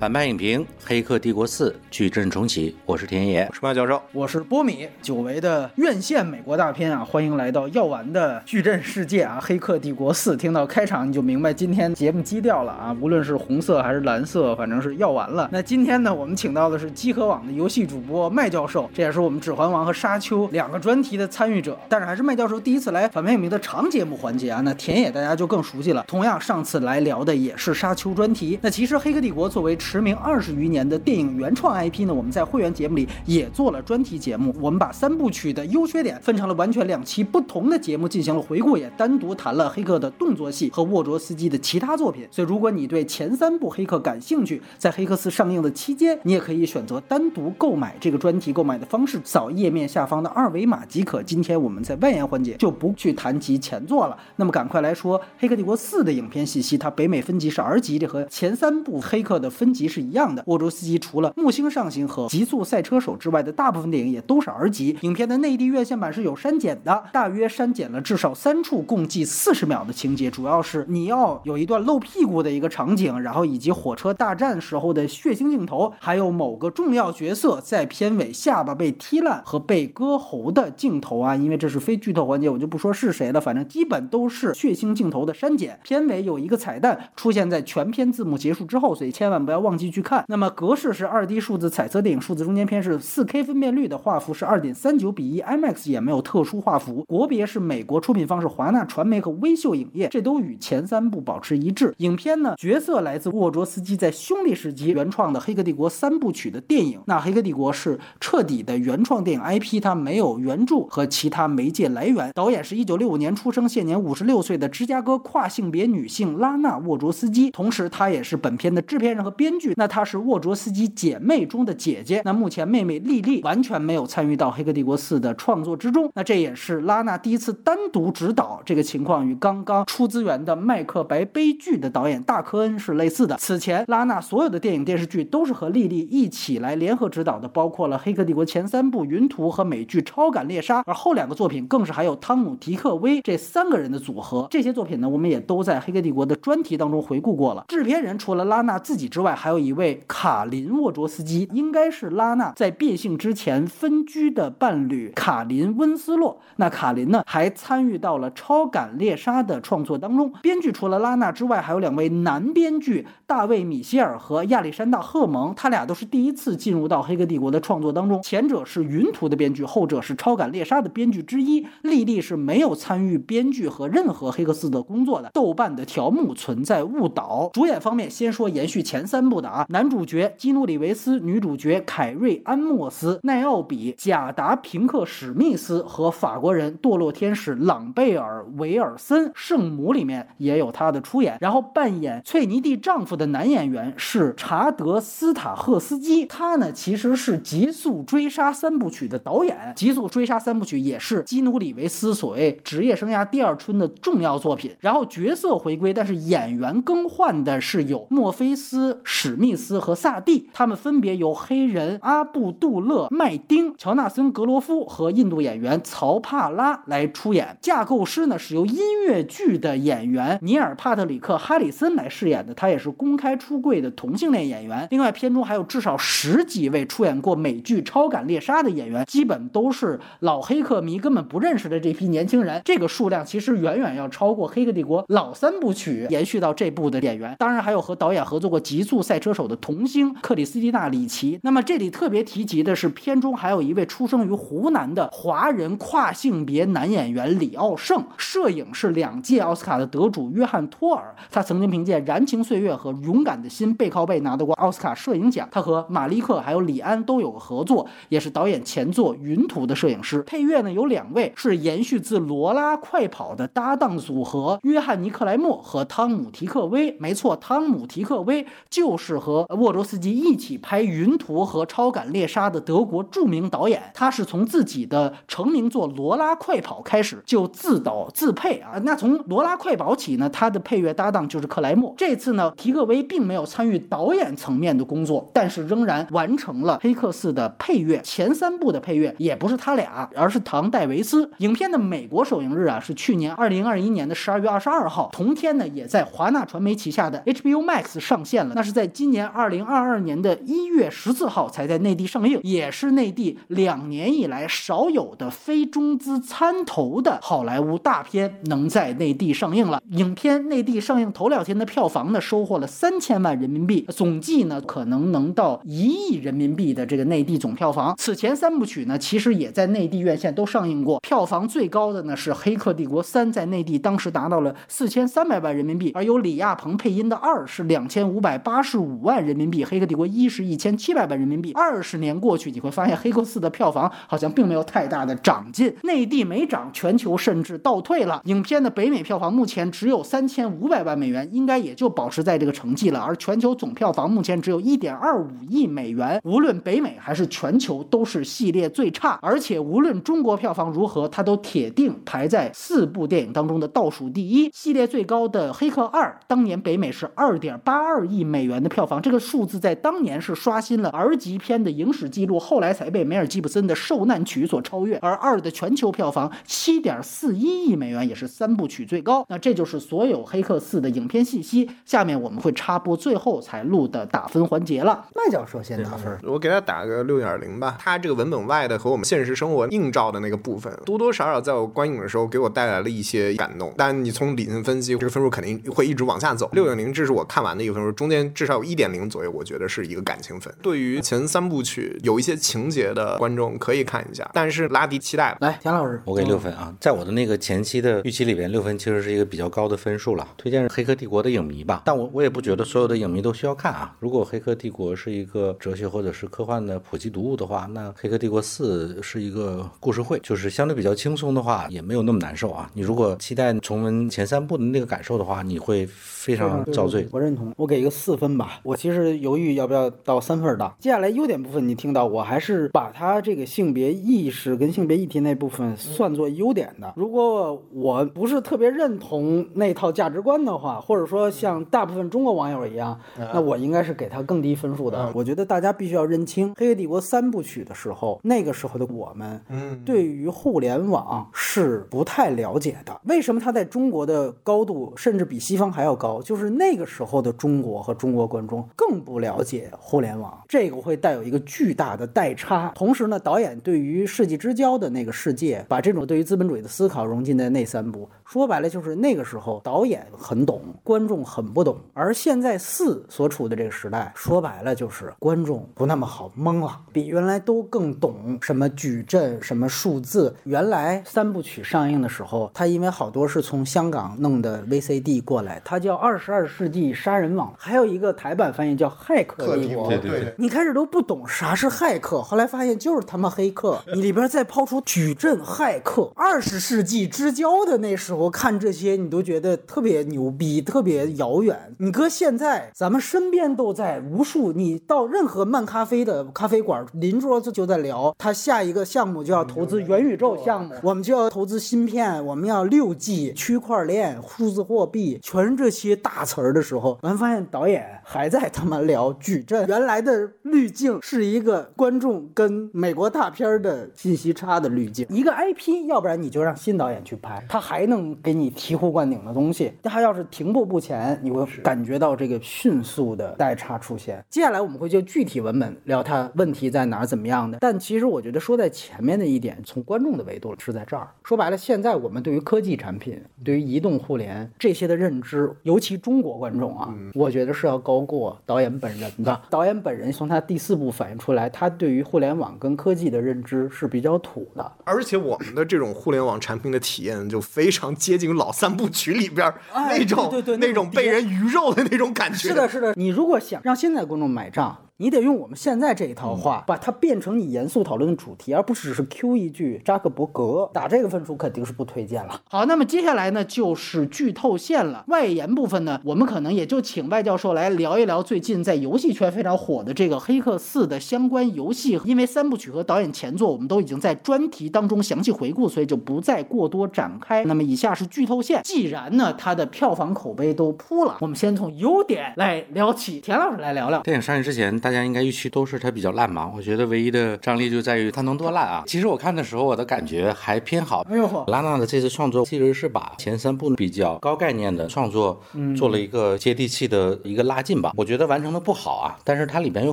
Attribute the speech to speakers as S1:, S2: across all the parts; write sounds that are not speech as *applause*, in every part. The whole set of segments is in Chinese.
S1: 反派影评《黑客帝国四》矩阵重启，我是田野，
S2: 我是马教授，
S3: 我是波米。久违的院线美国大片啊，欢迎来到药丸的矩阵世界啊！《黑客帝国四》听到开场你就明白今天节目基调了啊，无论是红色还是蓝色，反正是药丸了。那今天呢，我们请到的是机核网的游戏主播麦教授，这也是我们《指环王》和《沙丘》两个专题的参与者。但是还是麦教授第一次来反派影评的长节目环节啊。那田野大家就更熟悉了，同样上次来聊的也是《沙丘》专题。那其实《黑客帝国》作为驰名二十余年的电影原创 IP 呢，我们在会员节目里也做了专题节目。我们把三部曲的优缺点分成了完全两期不同的节目进行了回顾，也单独谈了黑客的动作戏和沃卓斯基的其他作品。所以，如果你对前三部黑客感兴趣，在黑客四上映的期间，你也可以选择单独购买这个专题。购买的方式，扫页面下方的二维码即可。今天我们在外延环节就不去谈及前作了。那么，赶快来说《黑客帝国四》的影片信息。它北美分级是 R 级，这和前三部黑客的分级级是一样的。沃卓斯基除了《木星上行》和《极速赛车手》之外的大部分电影也都是 R 级。影片的内地院线版是有删减的，大约删减了至少三处，共计四十秒的情节。主要是你要有一段露屁股的一个场景，然后以及火车大战时候的血腥镜头，还有某个重要角色在片尾下巴被踢烂和被割喉的镜头啊。因为这是非剧透环节，我就不说是谁了，反正基本都是血腥镜头的删减。片尾有一个彩蛋出现在全片字幕结束之后，所以千万不要忘忘记去看。那么格式是二 D 数字彩色电影数字中间片是四 K 分辨率的画幅是二点三九比一，IMAX 也没有特殊画幅。国别是美国，出品方是华纳传媒和微秀影业，这都与前三部保持一致。影片呢，角色来自沃卓斯基在兄弟时期原创的《黑客帝国》三部曲的电影。那《黑客帝国》是彻底的原创电影 IP，它没有原著和其他媒介来源。导演是一九六五年出生，现年五十六岁的芝加哥跨性别女性拉娜沃卓斯基，同时她也是本片的制片人和编剧。那她是沃卓斯基姐妹中的姐姐。那目前妹妹莉莉完全没有参与到《黑客帝国四》的创作之中。那这也是拉娜第一次单独执导，这个情况与刚刚出资源的《麦克白》悲剧的导演大科恩是类似的。此前拉娜所有的电影电视剧都是和莉莉一起来联合执导的，包括了《黑客帝国》前三部《云图》和美剧《超感猎杀》，而后两个作品更是还有汤姆·迪克威这三个人的组合。这些作品呢，我们也都在《黑客帝国》的专题当中回顾过了。制片人除了拉娜自己之外，还还有一位卡林·沃卓斯基，应该是拉娜在变性之前分居的伴侣卡林·温斯洛。那卡林呢，还参与到了《超感猎杀》的创作当中。编剧除了拉娜之外，还有两位男编剧大卫·米歇尔和亚历山大·赫蒙，他俩都是第一次进入到《黑客帝国》的创作当中。前者是《云图》的编剧，后者是《超感猎杀》的编剧之一。莉莉是没有参与编剧和任何《黑客四》的工作的。豆瓣的条目存在误导。主演方面，先说延续前三布的啊，男主角基努·里维斯，女主角凯瑞·安莫斯、奈奥比、贾达·平克·史密斯和法国人堕落天使朗贝尔·维尔森，《圣母》里面也有他的出演。然后扮演翠尼蒂丈夫的男演员是查德·斯塔赫斯基，他呢其实是《极速追杀》三部曲的导演，《极速追杀》三部曲也是基努·里维斯所谓职业生涯第二春的重要作品。然后角色回归，但是演员更换的是有墨菲斯、史密斯和萨蒂，他们分别由黑人阿布杜勒·麦丁、乔纳森·格罗夫和印度演员曹帕拉来出演。架构师呢是由音乐剧的演员尼尔·帕特里克·哈里森来饰演的，他也是公开出柜的同性恋演员。另外，片中还有至少十几位出演过美剧《超感猎杀》的演员，基本都是老黑客迷根本不认识的这批年轻人。这个数量其实远远要超过《黑客帝国》老三部曲延续到这部的演员。当然，还有和导演合作过《极速赛车手》的童星克里斯蒂娜·里奇。那么这里特别提及的是，片中还有一位出生于湖南的华人跨性别男演员李奥胜。摄影是两届奥斯卡的得主约翰·托尔，他曾经凭借《燃情岁月》和《勇敢的心》背靠背拿到过奥斯卡摄影奖。他和马利克还有李安都有合作，也是导演前作《云图》的摄影师。配乐呢有两位是延续自《罗拉快跑》的搭档组合约翰尼克莱默和汤姆提克威。没错，汤姆提克威就是和沃卓斯基一起拍《云图》和《超感猎杀》的德国著名导演。他是从自己的成名作《罗拉快跑》开始就自导自配啊。那从《罗拉快跑》起呢，他的配乐搭档就是克莱默。这次呢，提克威并没有参与导演层面的工作，但是仍然完成了《黑客四》的配乐。前三部的配乐也不是他俩，而是唐戴维斯。影片的美国首映日啊是去年二零二一年的十二月二十二号，同天呢也在华纳传媒旗下的 HBO Max 上线了。那是在今年二零二二年的一月十四号才在内地上映，也是内地两年以来少有的非中资参投的好莱坞大片能在内地上映了。影片内地上映头两天的票房呢，收获了三千万人民币，总计呢可能能到一亿人民币的这个内地总票房。此前三部曲呢，其实也在内地院线都上映过，票房最高的呢是《黑客帝国三》在内地当时达到了四千三百万人民币，而由李亚鹏配音的二是两千五百八十五万人民币，《黑客帝国一》是一千七百万人民币。二十年过去，你会发现《黑客四》的票房好像并没有太大的长进，内地没涨，全球甚至倒退了。影片的北美票房目前只有三千五百万美元，应该也就保持在这个成绩了。而全球总票房目前只有一点二五亿美元，无论北美还是全球都是系列最差，而且无论中国票房如何，它都铁定排在四部电影当中的倒数第一。系列最高的《黑客二》当年北美是二点八二亿美元的票房，这个数字在当年是刷新了 R 级片的影史记录，后来才被梅尔吉布森的《受难曲》所超越。而二的全球票房七点四一亿美元，也是三部曲最高。那这就是所有《黑客四》的影片信息。下面我们会插播最后才录的打分环节了。麦教授先打分，
S2: 我给他打个六点零吧。他这个文本外的和我们现实生活映照的那个部分，多多少少在我观影的时候给我带来了一些感动。但你从理性分析，这个分数肯定会一直往下走。六点零，这是我看完的一个分数，中间至少有一点零左右，我觉得是一个感情分。对于前三部曲有一些情节的观众可以看一下，但是拉低期待。
S3: 来，田老师，
S1: 我给六分啊，在我的那个前期的预期里边，六分其实是一个比较高的分数了。推荐《黑客帝国》的影迷吧，但我我也不觉得所有的影迷都需要看啊。如果《黑客帝国》是一个哲学或者是科幻的普及读物的话，那《黑客帝国四》是一个故事会，就是相对比较轻松的话，也没有那么难受啊。你如果期待重温前三部的那个感受的话，你会非常遭罪。
S3: 我认同，我给一个四分吧。我其实犹豫要不要到三分档。接下来优点部分你听到，我还是把它这个性别意识跟性别议题那部分算作优点的。如果我不是特别认同那套价值观的话，或者说像大部分中国网友一样，那我应该是给他更低分数的。我觉得大家必须要认清《黑客帝国》三部曲的时候，那个时候的我们，
S2: 嗯，
S3: 对于互联网是不太了解的。为什么它在中国的高度甚至比西方还要高？就是那个时候的中国和中国观众更不了解互联网，这个会带有一个巨大的代差。同时呢，导演对于世纪之交的那个世界，把这种对于资本主义的思考融进在那三部，说白了就是那个时候导演很懂，观众很不懂。而现在四所处的这个时代，说白了就是观众不那么好蒙了，比原来都更懂什么矩阵、什么数字。原来三部曲上映的时候，它因为好多是从香港弄的 VCD 过来，它叫《二十二世纪杀人网》，还有一个台版翻译叫《骇客帝国》。
S2: 对对对，
S3: 你开始都不懂啥是骇客，后来发现就是他妈黑客。你里边再抛出矩阵骇客，二十世纪之交的那时候看这些，你都觉得特别牛逼，特别遥远。你搁现在，咱们身边都在无数，你到任何漫咖啡的咖啡馆，邻桌子就在聊，他下一个项目就要投资元宇宙项目，我们就要投资芯片，我们要六 G、区块链、数字货币，全是这些大词儿的时候，完发现导演还在他妈聊矩阵，原来的滤镜是一个观众跟美国大片儿的信息差的滤镜，一个 IP，要不然你就让新导演去拍，他还能给你醍醐灌顶的东西。他要是停步不前，你会感觉到这个迅速的代差出现。接下来我们会就具体文本聊它问题在哪儿，怎么样的。但其实我觉得说在前面的一点，从观众的维度是在这儿。说白了，现在我们对于科技产品、对于移动互联这些的认知，尤其中国观众啊，我觉得是要高过导演本人的。*laughs* 导演本人从他第四部反映出来，他对于互联网跟科技的认知是比较土的。
S2: 而且我们的这种互联网产品的体验就非常接近老三部曲里边那种
S3: 对对对
S2: 那种被人鱼肉的那种感觉。
S3: 是的，是的。你如果想让现在观众买账，你得用我们现在这一套话，把它变成你严肃讨论的主题，而不只是 Q 一句扎克伯格。打这个分数肯定是不推荐了。好，那么接下来呢就是剧透线了。外延部分呢，我们可能也就请外教授来聊一聊最近在游戏圈非常火的这个《黑客四》的相关游戏，因为三部曲和导演前作我们都已经在专题当中详细回顾，所以就不再过多展开。那么以下是剧透线，既然呢它的票房口碑都扑了，我们先从优点来聊起。田老师来聊聊。
S1: 电影上映之前，大大家应该预期都是它比较烂嘛？我觉得唯一的张力就在于它能多烂啊。其实我看的时候，我的感觉还偏好。
S3: 哎呦呵，
S1: 拉娜的这次创作其实是把前三部比较高概念的创作做了一个接地气的一个拉近吧。我觉得完成的不好啊，但是它里边有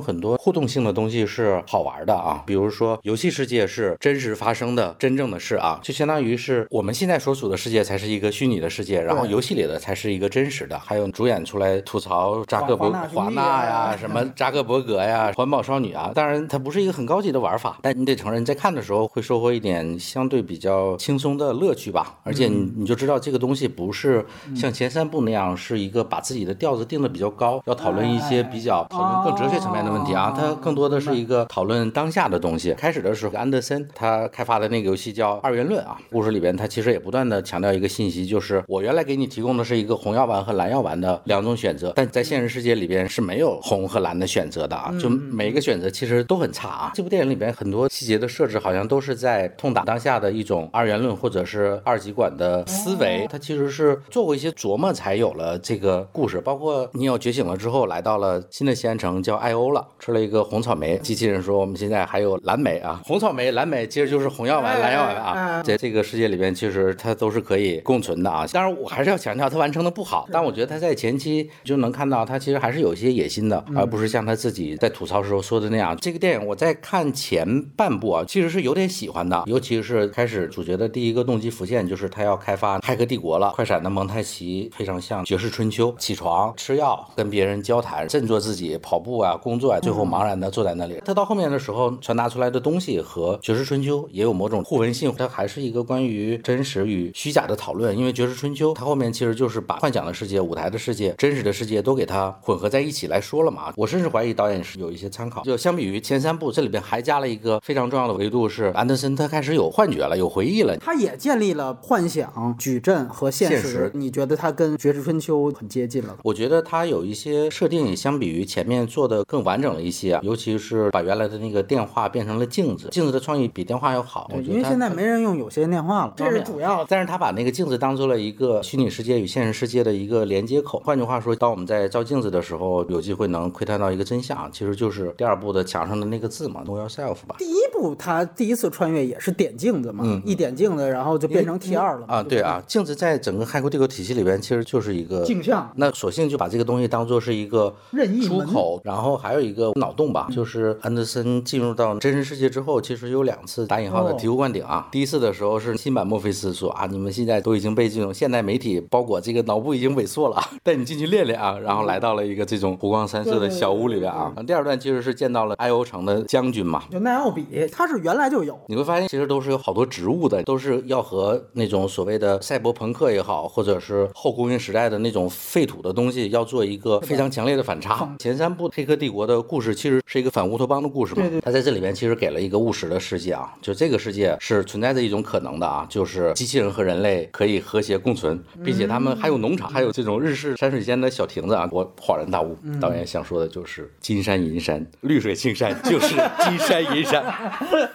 S1: 很多互动性的东西是好玩的啊。比如说游戏世界是真实发生的真正的事啊，就相当于是我们现在所处的世界才是一个虚拟的世界，然后游戏里的才是一个真实的。还有主演出来吐槽扎克伯
S3: 华纳
S1: 呀，什么扎克伯格呀，环保少女啊。当然，它不是一个很高级的玩法，但你得承认，在看的时候会收获一点相对比较轻松的乐趣吧。而且你你就知道这个东西不是像前三部那样是一个把自己的调子定的比较高，要讨论一些比较讨论更哲学层面的问题啊。它更多的是一个讨论当下的东西。开始的时候，安德森他开发的那个游戏叫二元论啊，故事里边他其实也不断的强调一个信息，就是我原来给你提供的是一个红药丸和蓝药丸的两种选择，但在现实世界里边是没有红和蓝的选择的啊，就每一个选择其实都很差啊。这部电影里边很多细节的设置好像都是在痛打当下的一种二元论或者是二极管的思维，它其实是做过一些琢磨才有了这个故事。包括尼奥觉醒了之后，来到了新的西安城叫艾欧了，吃了一个红草莓，机器人说我们现在还有蓝莓啊，红草莓、蓝莓其实就是红药丸、蓝药丸啊，在这个世界里边其实它都是可以共存的啊。当然我还是要强调它完成的不好，但我觉得它在前期就能看到它其实还是有一些野心的，而不是像他自己在吐槽时候说的那样。这个电影我在看前半部啊，其实是有点喜欢的，尤其是开始主角的第一个动机浮现，就是他要开发《骇客帝国》了。快闪的蒙太奇非常像《绝世春秋》，起床吃药，跟别人交谈，振作自己，跑步啊，工作啊，最后茫然的坐在那里。他到后面的时候传达出来的东西和《绝世春秋》也有某种互文性，它还是一个关于真实与虚假的讨论。因为《绝世春秋》它后面其实就是把幻想的世界、舞台的世界、真实的世界都给它混合在一起来说了嘛。我甚至怀疑导演是有一些参考。就相比于前三部，这里边还加了一个非常重要的维度，是安德森他开始有幻觉了，有回忆了。
S3: 他也建立了幻想、矩阵和现实。
S1: 现实
S3: 你觉得他跟《绝世春秋》很接近了？
S1: 我觉得他有一些设定也相比于前面做的更完整了一些啊，尤其是把原来的那个电话变成了镜子，镜子的创意比电话要好。
S3: 因为现在没人用有线电话了，这是主要的。
S1: 但是他把那个镜子当做了一个虚拟世界与现实世界的一个连接口。换句话说，当我们在照镜子的时候，有机会能窥探到一个真相，其实就是第二部的墙上的那个字嘛，Know yourself 吧。
S3: 第一部他第一次穿越也是点镜子嘛，一点镜子，然后就变成 T 二了
S1: 啊，对啊，镜子在整个《骇客帝国》体系里边，其实就是一个
S3: 镜像
S1: 那索性就把这个东西当做是一个
S3: 任意
S1: 出口，然后还有一个脑洞吧，就是安德森进入到真实世界之后，其实有两次打引号的
S3: 哦
S1: 醍醐灌顶啊。第一次的时候是新版墨菲斯说啊，你们现在都已经被这种现代媒体包裹，这个脑部已经萎缩了，*laughs* 带你进去练练啊。然后来到了一个这种湖光山色的小屋里边啊。第二段其实是见到了艾欧城的将军嘛，
S3: 就奈奥比，他是原来就有。
S1: 你会发现，其实都是有好多植物的，都是要和那种所谓的赛博朋克也好，或者是后工业时代的那种废土的东西，要做一个非常强烈的反差。前三部《黑客帝国》的故事其实是一个反乌托邦的故事嘛，
S3: 对对
S1: 它在这里边其实给了一个务实的世界啊，就这个世界是存在着一种可能的啊，就是机器人和人类可以和谐共存，并且他们还有农场，还有这种日式山水间的小亭子啊。我恍然大悟，导演想说的就是金山银山，绿水青山 *laughs* 就是金山银山。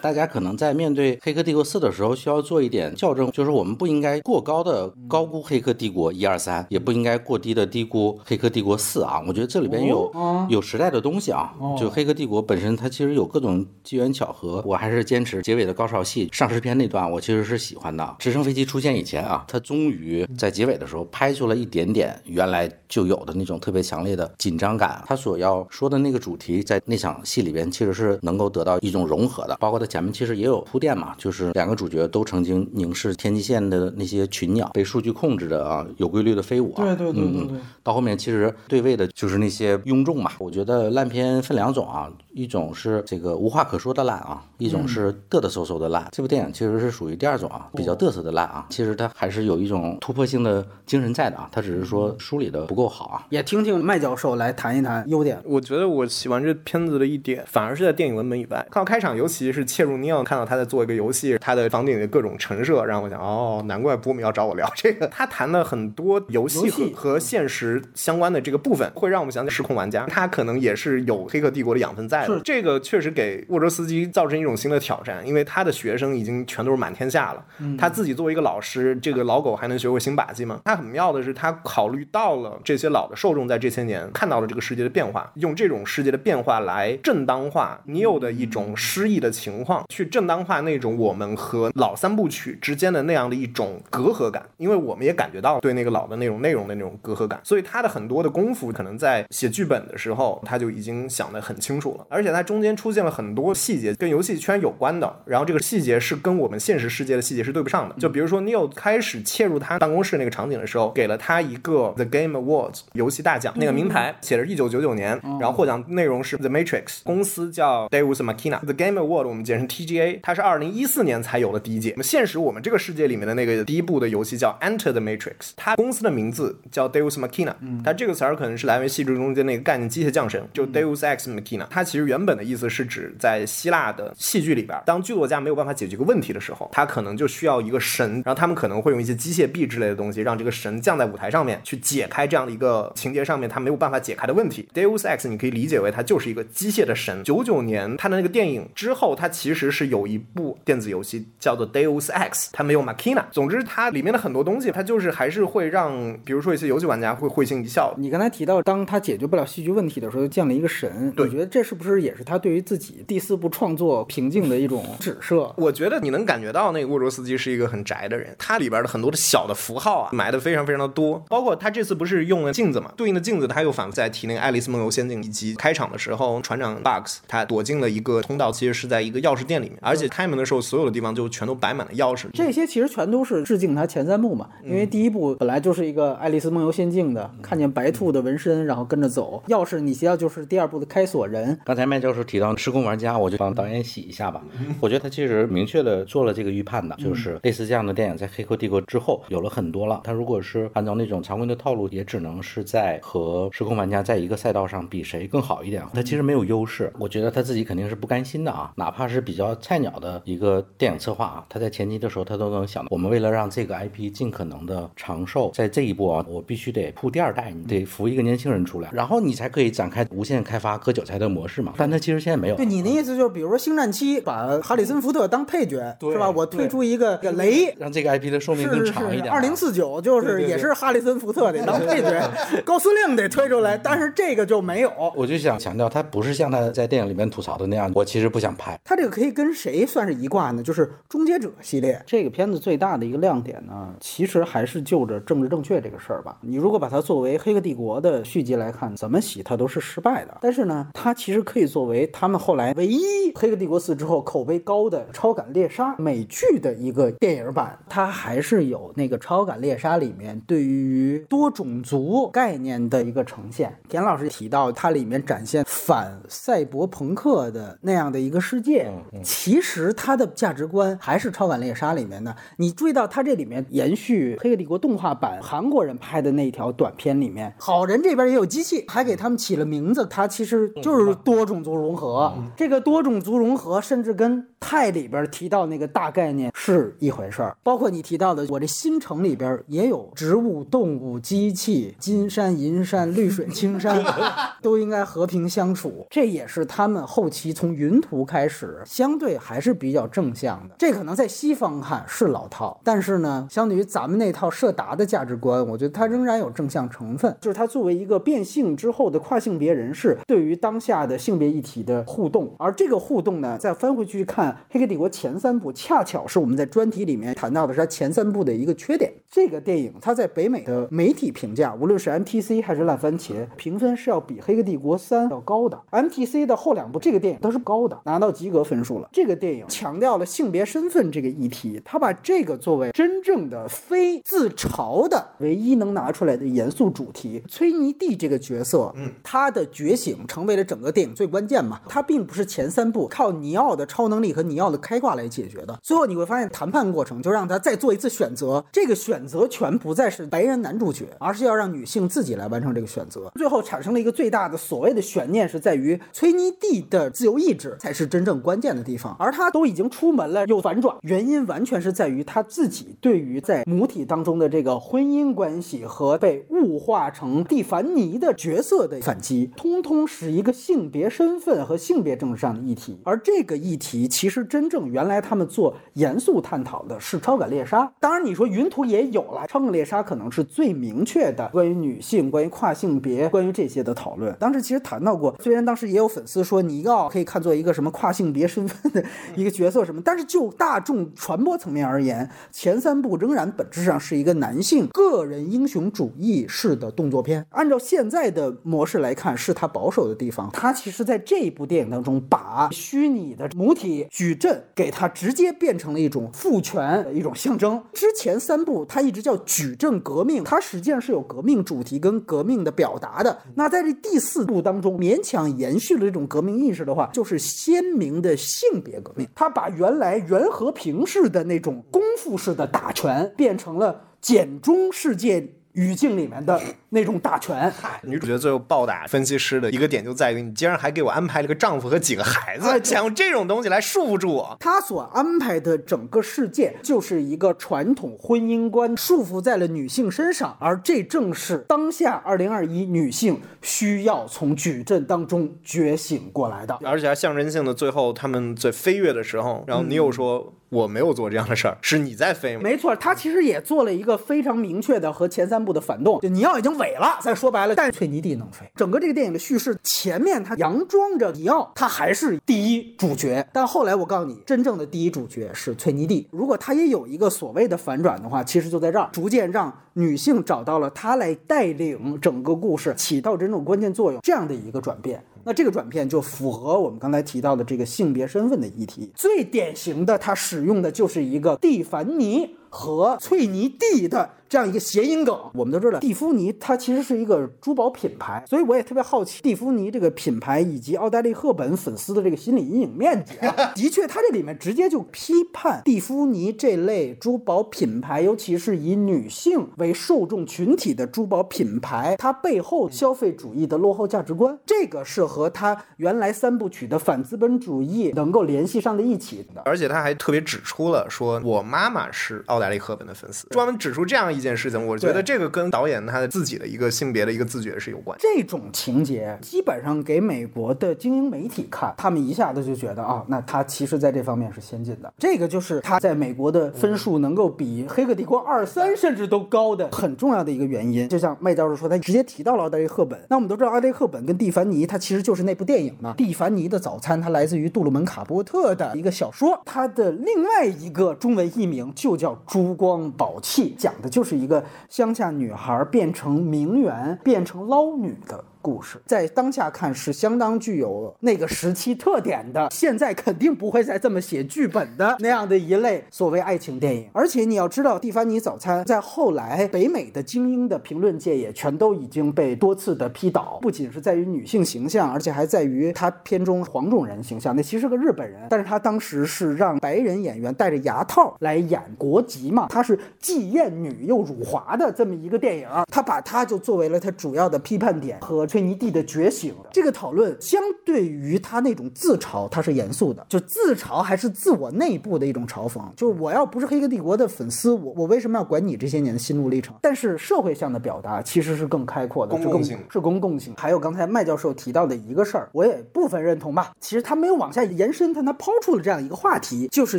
S1: 大家可能在面对《黑客帝国四》的时候，需要做一点校正，就是我们不应该过高的高估《黑客帝国一二三》，也不应该过低的低估《黑客帝国四》啊。我觉得这里边有、
S3: 哦
S1: 有时代的东西啊。就《黑客帝国》本身，它其实有各种机缘巧合。我还是坚持结尾的高潮戏，上尸片那段，我其实是喜欢的。直升飞机出现以前啊，它终于在结尾的时候拍出了一点点原来就有的那种特别强烈的紧张感。他所要说的那个主题，在那场戏里边其实是能够得到一种融合的。包括它前面其实也有铺垫嘛，就是两个主角都曾经凝视天际线的那些群鸟，被数据控制的啊，有规律的飞舞啊。
S3: 对对对对，
S1: 到后面其实对位的就是那些庸众嘛。我觉得烂片分两种啊，一种是这个无话可说的烂啊，一种是嘚嘚嗖嗖的烂。这部电影其实是属于第二种啊，比较嘚瑟的烂啊。其实它还是有一种突破性的精神在的啊，它只是说梳理的不够好啊。
S3: 也听听麦教授来谈一谈优点。
S2: 我觉得我喜欢这片子的一点，反而是在电影文本以外。看到开场，尤其是切入尼奥，看到他在做一个游戏，他的房顶的各种陈设，让我想，哦，难怪波米要找我聊这个。他谈了很多游戏
S3: 游戏
S2: 和和现实相关的这个部分，会让我们想起《失控玩家》，他可能也是有《黑客帝国》的养分在代的。这个确实给沃卓斯基造成一种新的挑战，因为他的学生已经全都是满天下了。他自己作为一个老师，这个老狗还能学会新把戏吗？他很妙的是，他考虑到了这些老的受众在这些年看到了这个世界的变化，用这种世界的变化来正当化你有的一种失意的情况，去正当化那种我们和老三部曲之间的那样的一种隔阂感，因为我们也感觉到对那个老的那种内容的那种隔阂感，所以他的很多的功夫可能在写剧本的时候他就已经想得很清楚了，而且它中间出现了很多细节跟游戏圈有关的，然后这个细节是跟我们现实世界的细节是对不上的，就比如说 Neil 开始切入他办公室那个场景的时候，给了他一个 The Game Awards 游戏大奖那个名牌，写着一九九九年，然后获奖内容是 The Matrix，公司叫 Deus Machina，The Game Award 我们简称 TGA，它是二零一四年才有的第一届。那么现实我们这个世界里面的那个第一部的游戏叫 Enter the Matrix，它公司的名字叫 Deus Machina，它这个词儿可能是来源于戏剧中间那个概念机械降神，就 Deus Ex Machina，它其实原本的意思是指在希腊的戏剧里边，当剧作家没有办法解决一个问题的时候，他可能就需要一个神，然后他们可能会用一些机械臂之类的东西，让这个神降在舞台上面去解开这样的一个情节上面他没有办法解开的问题。Deus Ex 你可以理解为它就是一个机械的神。九九年他的那个电影之后，它其实是有一部电子游戏叫做 Deus Ex，它没有 Machina。总之，它里面的很多东西，它就是还是会让，比如说一些游戏玩家会会心一笑。
S3: 你刚才提到，当他解决不了戏剧问题的时候，降了一个神，
S2: 对
S3: 你觉得这是不是也是他对于自己第四部创作瓶颈的一种指涉？*laughs*
S2: 我觉得你能感觉到那个沃卓斯基是一个很宅的人，他里边的很多的小的符号啊埋的非常非常的多，包括他这次不是用了镜子嘛，对应的镜子他又反复在提那个《爱丽丝梦游仙境》，以及开场的时候船长 Bugs 他躲进了一个通道，其实是在一个钥匙店里面，而且开门的时候所有的地方就全都摆满了钥匙。
S3: 这些其实全都是致敬他前三部嘛，因为第一部本来就是一个《爱丽丝梦游仙境》的，看见白兔的纹身，然后跟着走。钥匙你需要就是第二部的开锁人，
S1: 刚才麦教授提到施工玩家，我就帮导演洗一下吧。我觉得他其实明确的做了这个预判的，就是类似这样的电影在《黑客帝国》之后有了很多了。他如果是按照那种常规的套路，也只能是在和施工玩家在一个赛道上比谁更好一点。他其实没有优势，我觉得他自己肯定是不甘心的啊。哪怕是比较菜鸟的一个电影策划啊，他在前期的时候他都能想到，我们为了让这个 IP 尽可能的长寿，在这一步啊，我必须得铺第二代，你得扶一个年轻人出来，然后你才可以展开无限开发割韭菜的模式嘛。但他其实现在没有。
S3: 对你的意思就是，比如说《星战七》把哈里森福特当配角，是吧？我推出一个个雷。
S1: 让这个 IP 的寿命更长一点啊。
S3: 二零四九就是也是哈里森福特得当配角，*laughs* 高司令得推出来，但是这个就没有。
S1: 我就想强调，他不是像他在电影里面吐槽的那样，我其实不想拍。
S3: 他这个可以跟谁算是一挂呢？就是《终结者》系列这个片子最大的一个亮点呢，其实还是就着政治正确这个事儿吧。你如果把它作为《黑客帝国》的续集来看，怎么洗它都是失败的。但是呢，它其实可以作为他们后来唯一《黑客帝国四》之后口碑高的《超感猎杀》美剧的一个电影版，它还是有那个《超感猎杀》里面对于多种族概念的一个呈现。田老师提到，它里面展现反赛博朋克的那样的一个世界，其实它的价值观还是《超感猎杀》里面的。你注意到它这里面延续《黑客帝国》动画版韩国人拍的那条短片里面，好人这边也有机器，还给他们起了名字，它其实就是多种族融合。这个多种族融合，甚至跟泰里边提到那个大概念是一回事儿。包括你提到的，我这新城里边也有植物、动物、机器，金山、银山、绿水青山，*laughs* 都应该和平相处。这也是他们后期从云图开始，相对还是比较正向的。这可能在西方看是老套，但是呢，相对于咱们那套社达的价值观，我觉得它仍然有正向成分。就是它作为一个变性之后的跨性别人士，对于当下的性别议题的互动，而这个互动呢，再翻回去看《黑客帝国》前三部，恰巧是我们在专题里面谈到的是它前三部的一个缺点。这个电影它在北美的媒体评价，无论是 MTC 还是烂番茄，评分是要比《黑客帝国三》要高的。MTC 的后两部这个电影都是高的，拿到及格分数了。这个电影强调了性别身份这个议题，它把这个作为真正的非自嘲的唯一能拿出来的严肃主题。崔尼蒂这个角色，嗯，他的觉醒成为了整个电影最最关键嘛。他并不是前三部靠尼奥的超能力和尼奥的开挂来解决的。最后你会发现，谈判过程就让他再做一次选择，这个选择权不再是白人男主角，而是要让女性自己来完成这个选择。最后产生了一个最大的所谓的悬念，是在于崔妮蒂的自由意志才是真正关键的地方，而他都已经出门了又反转，原因完全是在于他自己对于在母体当中的这个婚姻关系和被物化成蒂凡尼的角色的反击，通通是一个性别身份和性别政治上的议题。而这个议题其实真正原来他们做严肃探讨的是超感猎杀，当然你说云图也有了，超感猎杀可能是最明确的关于女性、关于跨性别、关于这些的讨论。当时其实谈到过，虽然当时也有粉丝说尼奥可以看作一个什么跨性别身份的一个角色什么，但是就大众传播层面而言，前三部仍然本质上是一个男性个人英雄主义式的动作片。按照现在的模式来看，是他保守的地方。他其实在这一部电影当中，把虚拟的母体矩阵给它直接变成了一种父权一种象征。之前三部它一直叫矩阵革命，它实际上是有革命主题跟革命的表达的。那在这第四部当中，勉强延续了这种革命意识的话，就是鲜明的性别革命。它把原来袁和平式的那种功夫式的打拳，变成了简中世界语境里面的那种打拳。
S2: 女主角最后暴打分析师的一个点就在于，你竟然还给我安排了个丈夫和几个孩子，想用这种东西来束缚住我。
S3: 他所安排的整个世界就是一个传统婚姻观束缚在了女性身上，而这正是当下二零二一女性需要从矩阵当中觉醒过来的。
S2: 而且还象征性的，最后他们在飞跃的时候，然后你又说、我没有做这样的事儿，是你在飞吗？
S3: 没错，他其实也做了一个非常明确的和前三部的反动，就尼奥已经萎了，再说白了，但翠尼蒂能飞。整个这个电影的叙事前面他佯装着尼奥，他还是第一主角，但后来我告诉你，真正的第一主角是翠尼蒂。如果他也有一个所谓的反转的话，其实就在这儿，逐渐让女性找到了她来带领整个故事，起到真正关键作用这样的一个转变。那这个转变就符合我们刚才提到的这个性别身份的议题。最典型的，它使用的就是一个蒂凡尼和翠妮蒂的这样一个谐音梗。我们都知道，蒂芙尼它其实是一个珠宝品牌，所以我也特别好奇蒂芙尼这个品牌以及奥黛丽·赫本粉丝的这个心理阴影面积啊。*laughs* 的确，它这里面直接就批判蒂芙尼这类珠宝品牌，尤其是以女性为受众群体的珠宝品牌，它背后消费主义的落后价值观，这个是和它原来三部曲的反资本主义能够联系上的一起的。
S2: 而且他还特别指出了，说我妈妈是奥黛丽·赫本的粉丝，专门指出这样一件事情，我觉得这个跟导演他自己的一个性别的一个自觉是有关。
S3: 这种情节基本上给美国的精英媒体看，他们一下子就觉得啊，那他其实在这方面是先进的。这个就是他在美国的分数能够比《黑客帝国》二三甚至都高的很重要的一个原因。就像麦教授说，他直接提到了奥黛丽·赫本。那我们都知道，奥黛丽·赫本跟蒂凡尼，他其实就是那部电影嘛，《蒂凡尼的早餐》，它来自于杜鲁门·卡波特的一个小说，它的另外一个中文译名就叫《珠光宝气》，讲的就是一个乡下女孩变成名媛、变成捞女的。故事在当下看是相当具有那个时期特点的，现在肯定不会再这么写剧本的那样的一类所谓爱情电影。而且你要知道，《蒂凡尼早餐》在后来北美的精英的评论界也全都已经被多次的批倒，不仅是在于女性形象，而且还在于他片中黄种人形象。那其实是个日本人，但是他当时是让白人演员戴着牙套来演国籍嘛，他是既艳女又辱华的这么一个电影，他把他就作为了他主要的批判点和崔尼蒂的觉醒。这个讨论相对于他那种自嘲，他是严肃的，就自嘲还是自我内部的一种嘲讽。就是我要不是黑客帝国的粉丝，我我为什么要管你这些年的心路历程？但是社会向的表达其实是更开阔的，是更
S2: 公共性
S3: 是公共性。还有刚才麦教授提到的一个事儿，我也部分认同吧。其实他没有往下延伸，但他抛出了这样一个话题，就是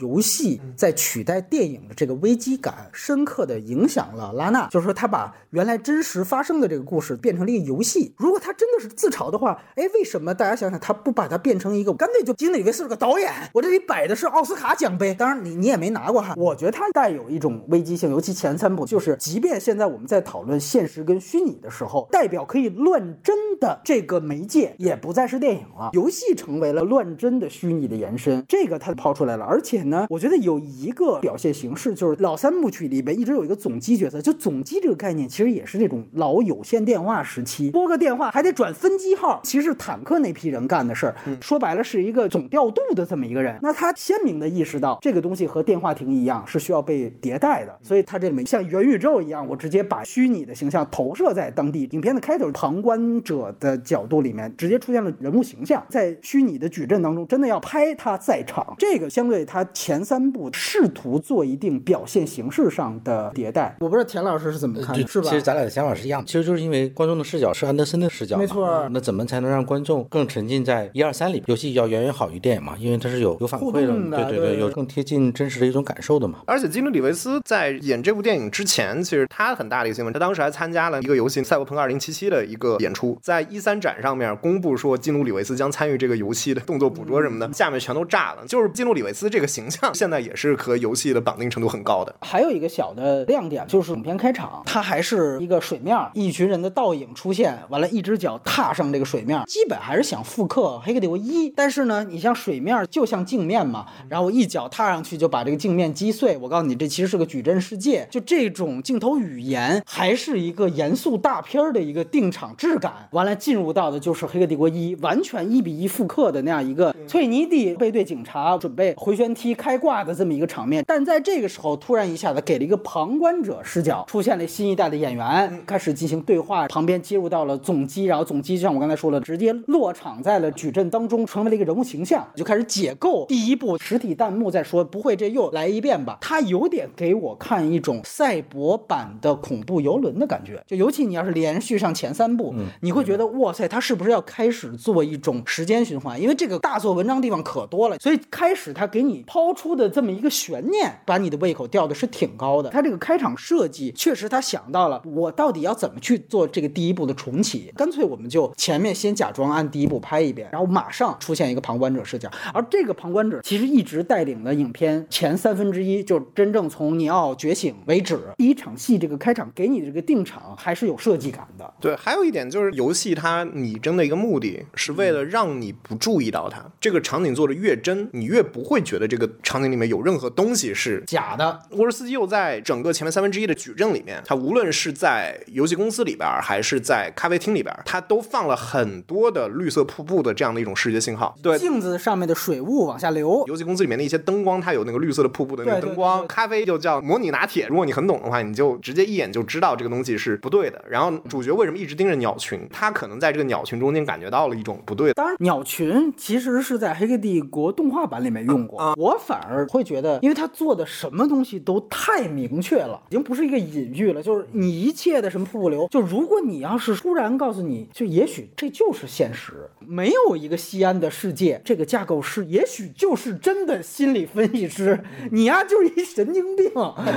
S3: 游戏在取代电影的这个危机感，深刻的影响了拉娜。就是说，他把原来真实发生的这个故事变成了一个游戏。如果他真的是自嘲的话，哎，为什么大家想想他不把它变成一个，干脆就金里维斯是个导演？我这里摆的是奥斯卡奖杯，当然你你也没拿过哈。我觉得它带有一种危机性，尤其前三部，就是即便现在我们在讨论现实跟虚拟的时候，代表可以乱真的这个媒介也不再是电影了，游戏成为了乱真的虚拟的延伸。这个他抛出来了，而且呢，我觉得有一个表现形式，就是老三部曲里边一直有一个总机角色，就总机这个概念其实也是那种老有线电话时期，拨个电话话还得转分机号，其实是坦克那批人干的事儿。说白了是一个总调度的这么一个人。那他鲜明的意识到这个东西和电话亭一样是需要被迭代的，所以他这里面像元宇宙一样，我直接把虚拟的形象投射在当地。影片的开头，旁观者的角度里面直接出现了人物形象，在虚拟的矩阵当中，真的要拍他在场。这个相对他前三部试图做一定表现形式上的迭代，我不知道田老师是怎么看的，是吧？
S1: 其实咱俩的想法是一样的，其实就是因为观众的视角是安德森的视角，
S3: 没错
S1: 那怎么才能让观众更沉浸在一二三里？游戏要远远好于电影嘛，因为它是有有反馈
S3: 动的
S1: 对对，
S3: 对
S1: 有更贴近真实的一种感受的嘛。
S2: 而且基努里维斯在演这部电影之前，其实他很大的一个新闻，他当时还参加了一个游戏《赛博朋克2077》的一个演出，在一三展上面公布说基努里维斯将参与这个游戏的动作捕捉什么的，下面全都炸了。就是基努里维斯这个形象现在也是和游戏的绑定程度很高的。
S3: 还有一个小的亮点，就是影片开场，它还是一个水面，一群人的倒影出现，完了，一只脚踏上这个水面，基本还是想复刻《黑客帝国一》，但是呢，你像水面就像镜面嘛，然后我一脚踏上去就把这个镜面击碎。我告诉你，这其实是个矩阵世界，就这种镜头语言，还是一个严肃大片儿的一个定场质感。完了，进入到的就是《黑客帝国一》，完全一比一复刻的那样一个翠尼蒂背对警察准备回旋踢开挂的这么一个场面，但在这个时候，突然一下子给了一个旁观者视角，出现了新一代的演员，开始进行对话，旁边接入到了总机，然后总机就像我刚才说了，直接落场在了矩阵当中，成为了一个人物形象，就开始解构。第一部实体弹幕在说，不会这又来一遍吧？它有点给我看一种赛博版的恐怖游轮的感觉，就尤其你要是连续上前三部，你会觉得哇塞，它是不是要开始做一种时间循环？因为这个大做文章地方可多了，所以开始它给你抛出的这么一个悬念，把你的胃口吊的是挺高的。它这个开场设计确实，他想到了我到底要怎么去做这个第一部的重启，干脆我们就前面先假装按第一部拍一遍，然后马上出现一个旁观者视角，而这个旁观者其实一直带领了影片前三分之一，就真正从尼奥觉醒为止，第一场戏这个开场给你的这个定场还是有设计感的。
S2: 对，还有一点就是游戏它拟真的一个目的是为了让你不注意到它。这个场景做的越真，你越不会觉得这个场景里面有任何东西是
S3: 假的，
S2: 沃尔斯基又在整个前面三分之一的矩阵里面，他无论是在游戏公司里边儿，还是在咖啡厅里边儿，它都放了很多的绿色瀑布的这样的一种视觉信号。对，
S3: 镜子上面的水雾往下流，
S2: 游戏公司里面的一些灯光，它有那个绿色的瀑布的那个
S3: 对对
S2: 灯光。
S3: 对对
S2: 咖啡就叫模拟拿铁，如果你很懂的话，你就直接一眼就知道这个东西是不对的。然后主角为什么一直盯着鸟群？他可能在这个鸟群中间感觉到了一种不对的。
S3: 当然，鸟群其实是在《黑客帝国》动画版里面用过。
S2: 啊
S3: 我反而会觉得，因为他做的什么东西都太明确了，已经不是一个隐喻了，就是你一切的什么瀑布流，就如果你要是突然告诉你，就也许这就是现实，没有一个西安的世界，这个架构师也许就是真的心理分析师，你呀就是一神经病，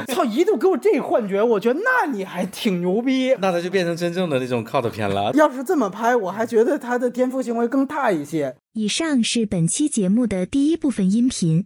S3: 操，一度给我这幻觉，我觉得那你还挺牛逼。
S1: 那他就变成真正的那种 cult 片了。
S3: 要是这么拍，我还觉得他的颠覆行为更大一些。
S4: 以上是本期节目的第一部分音频。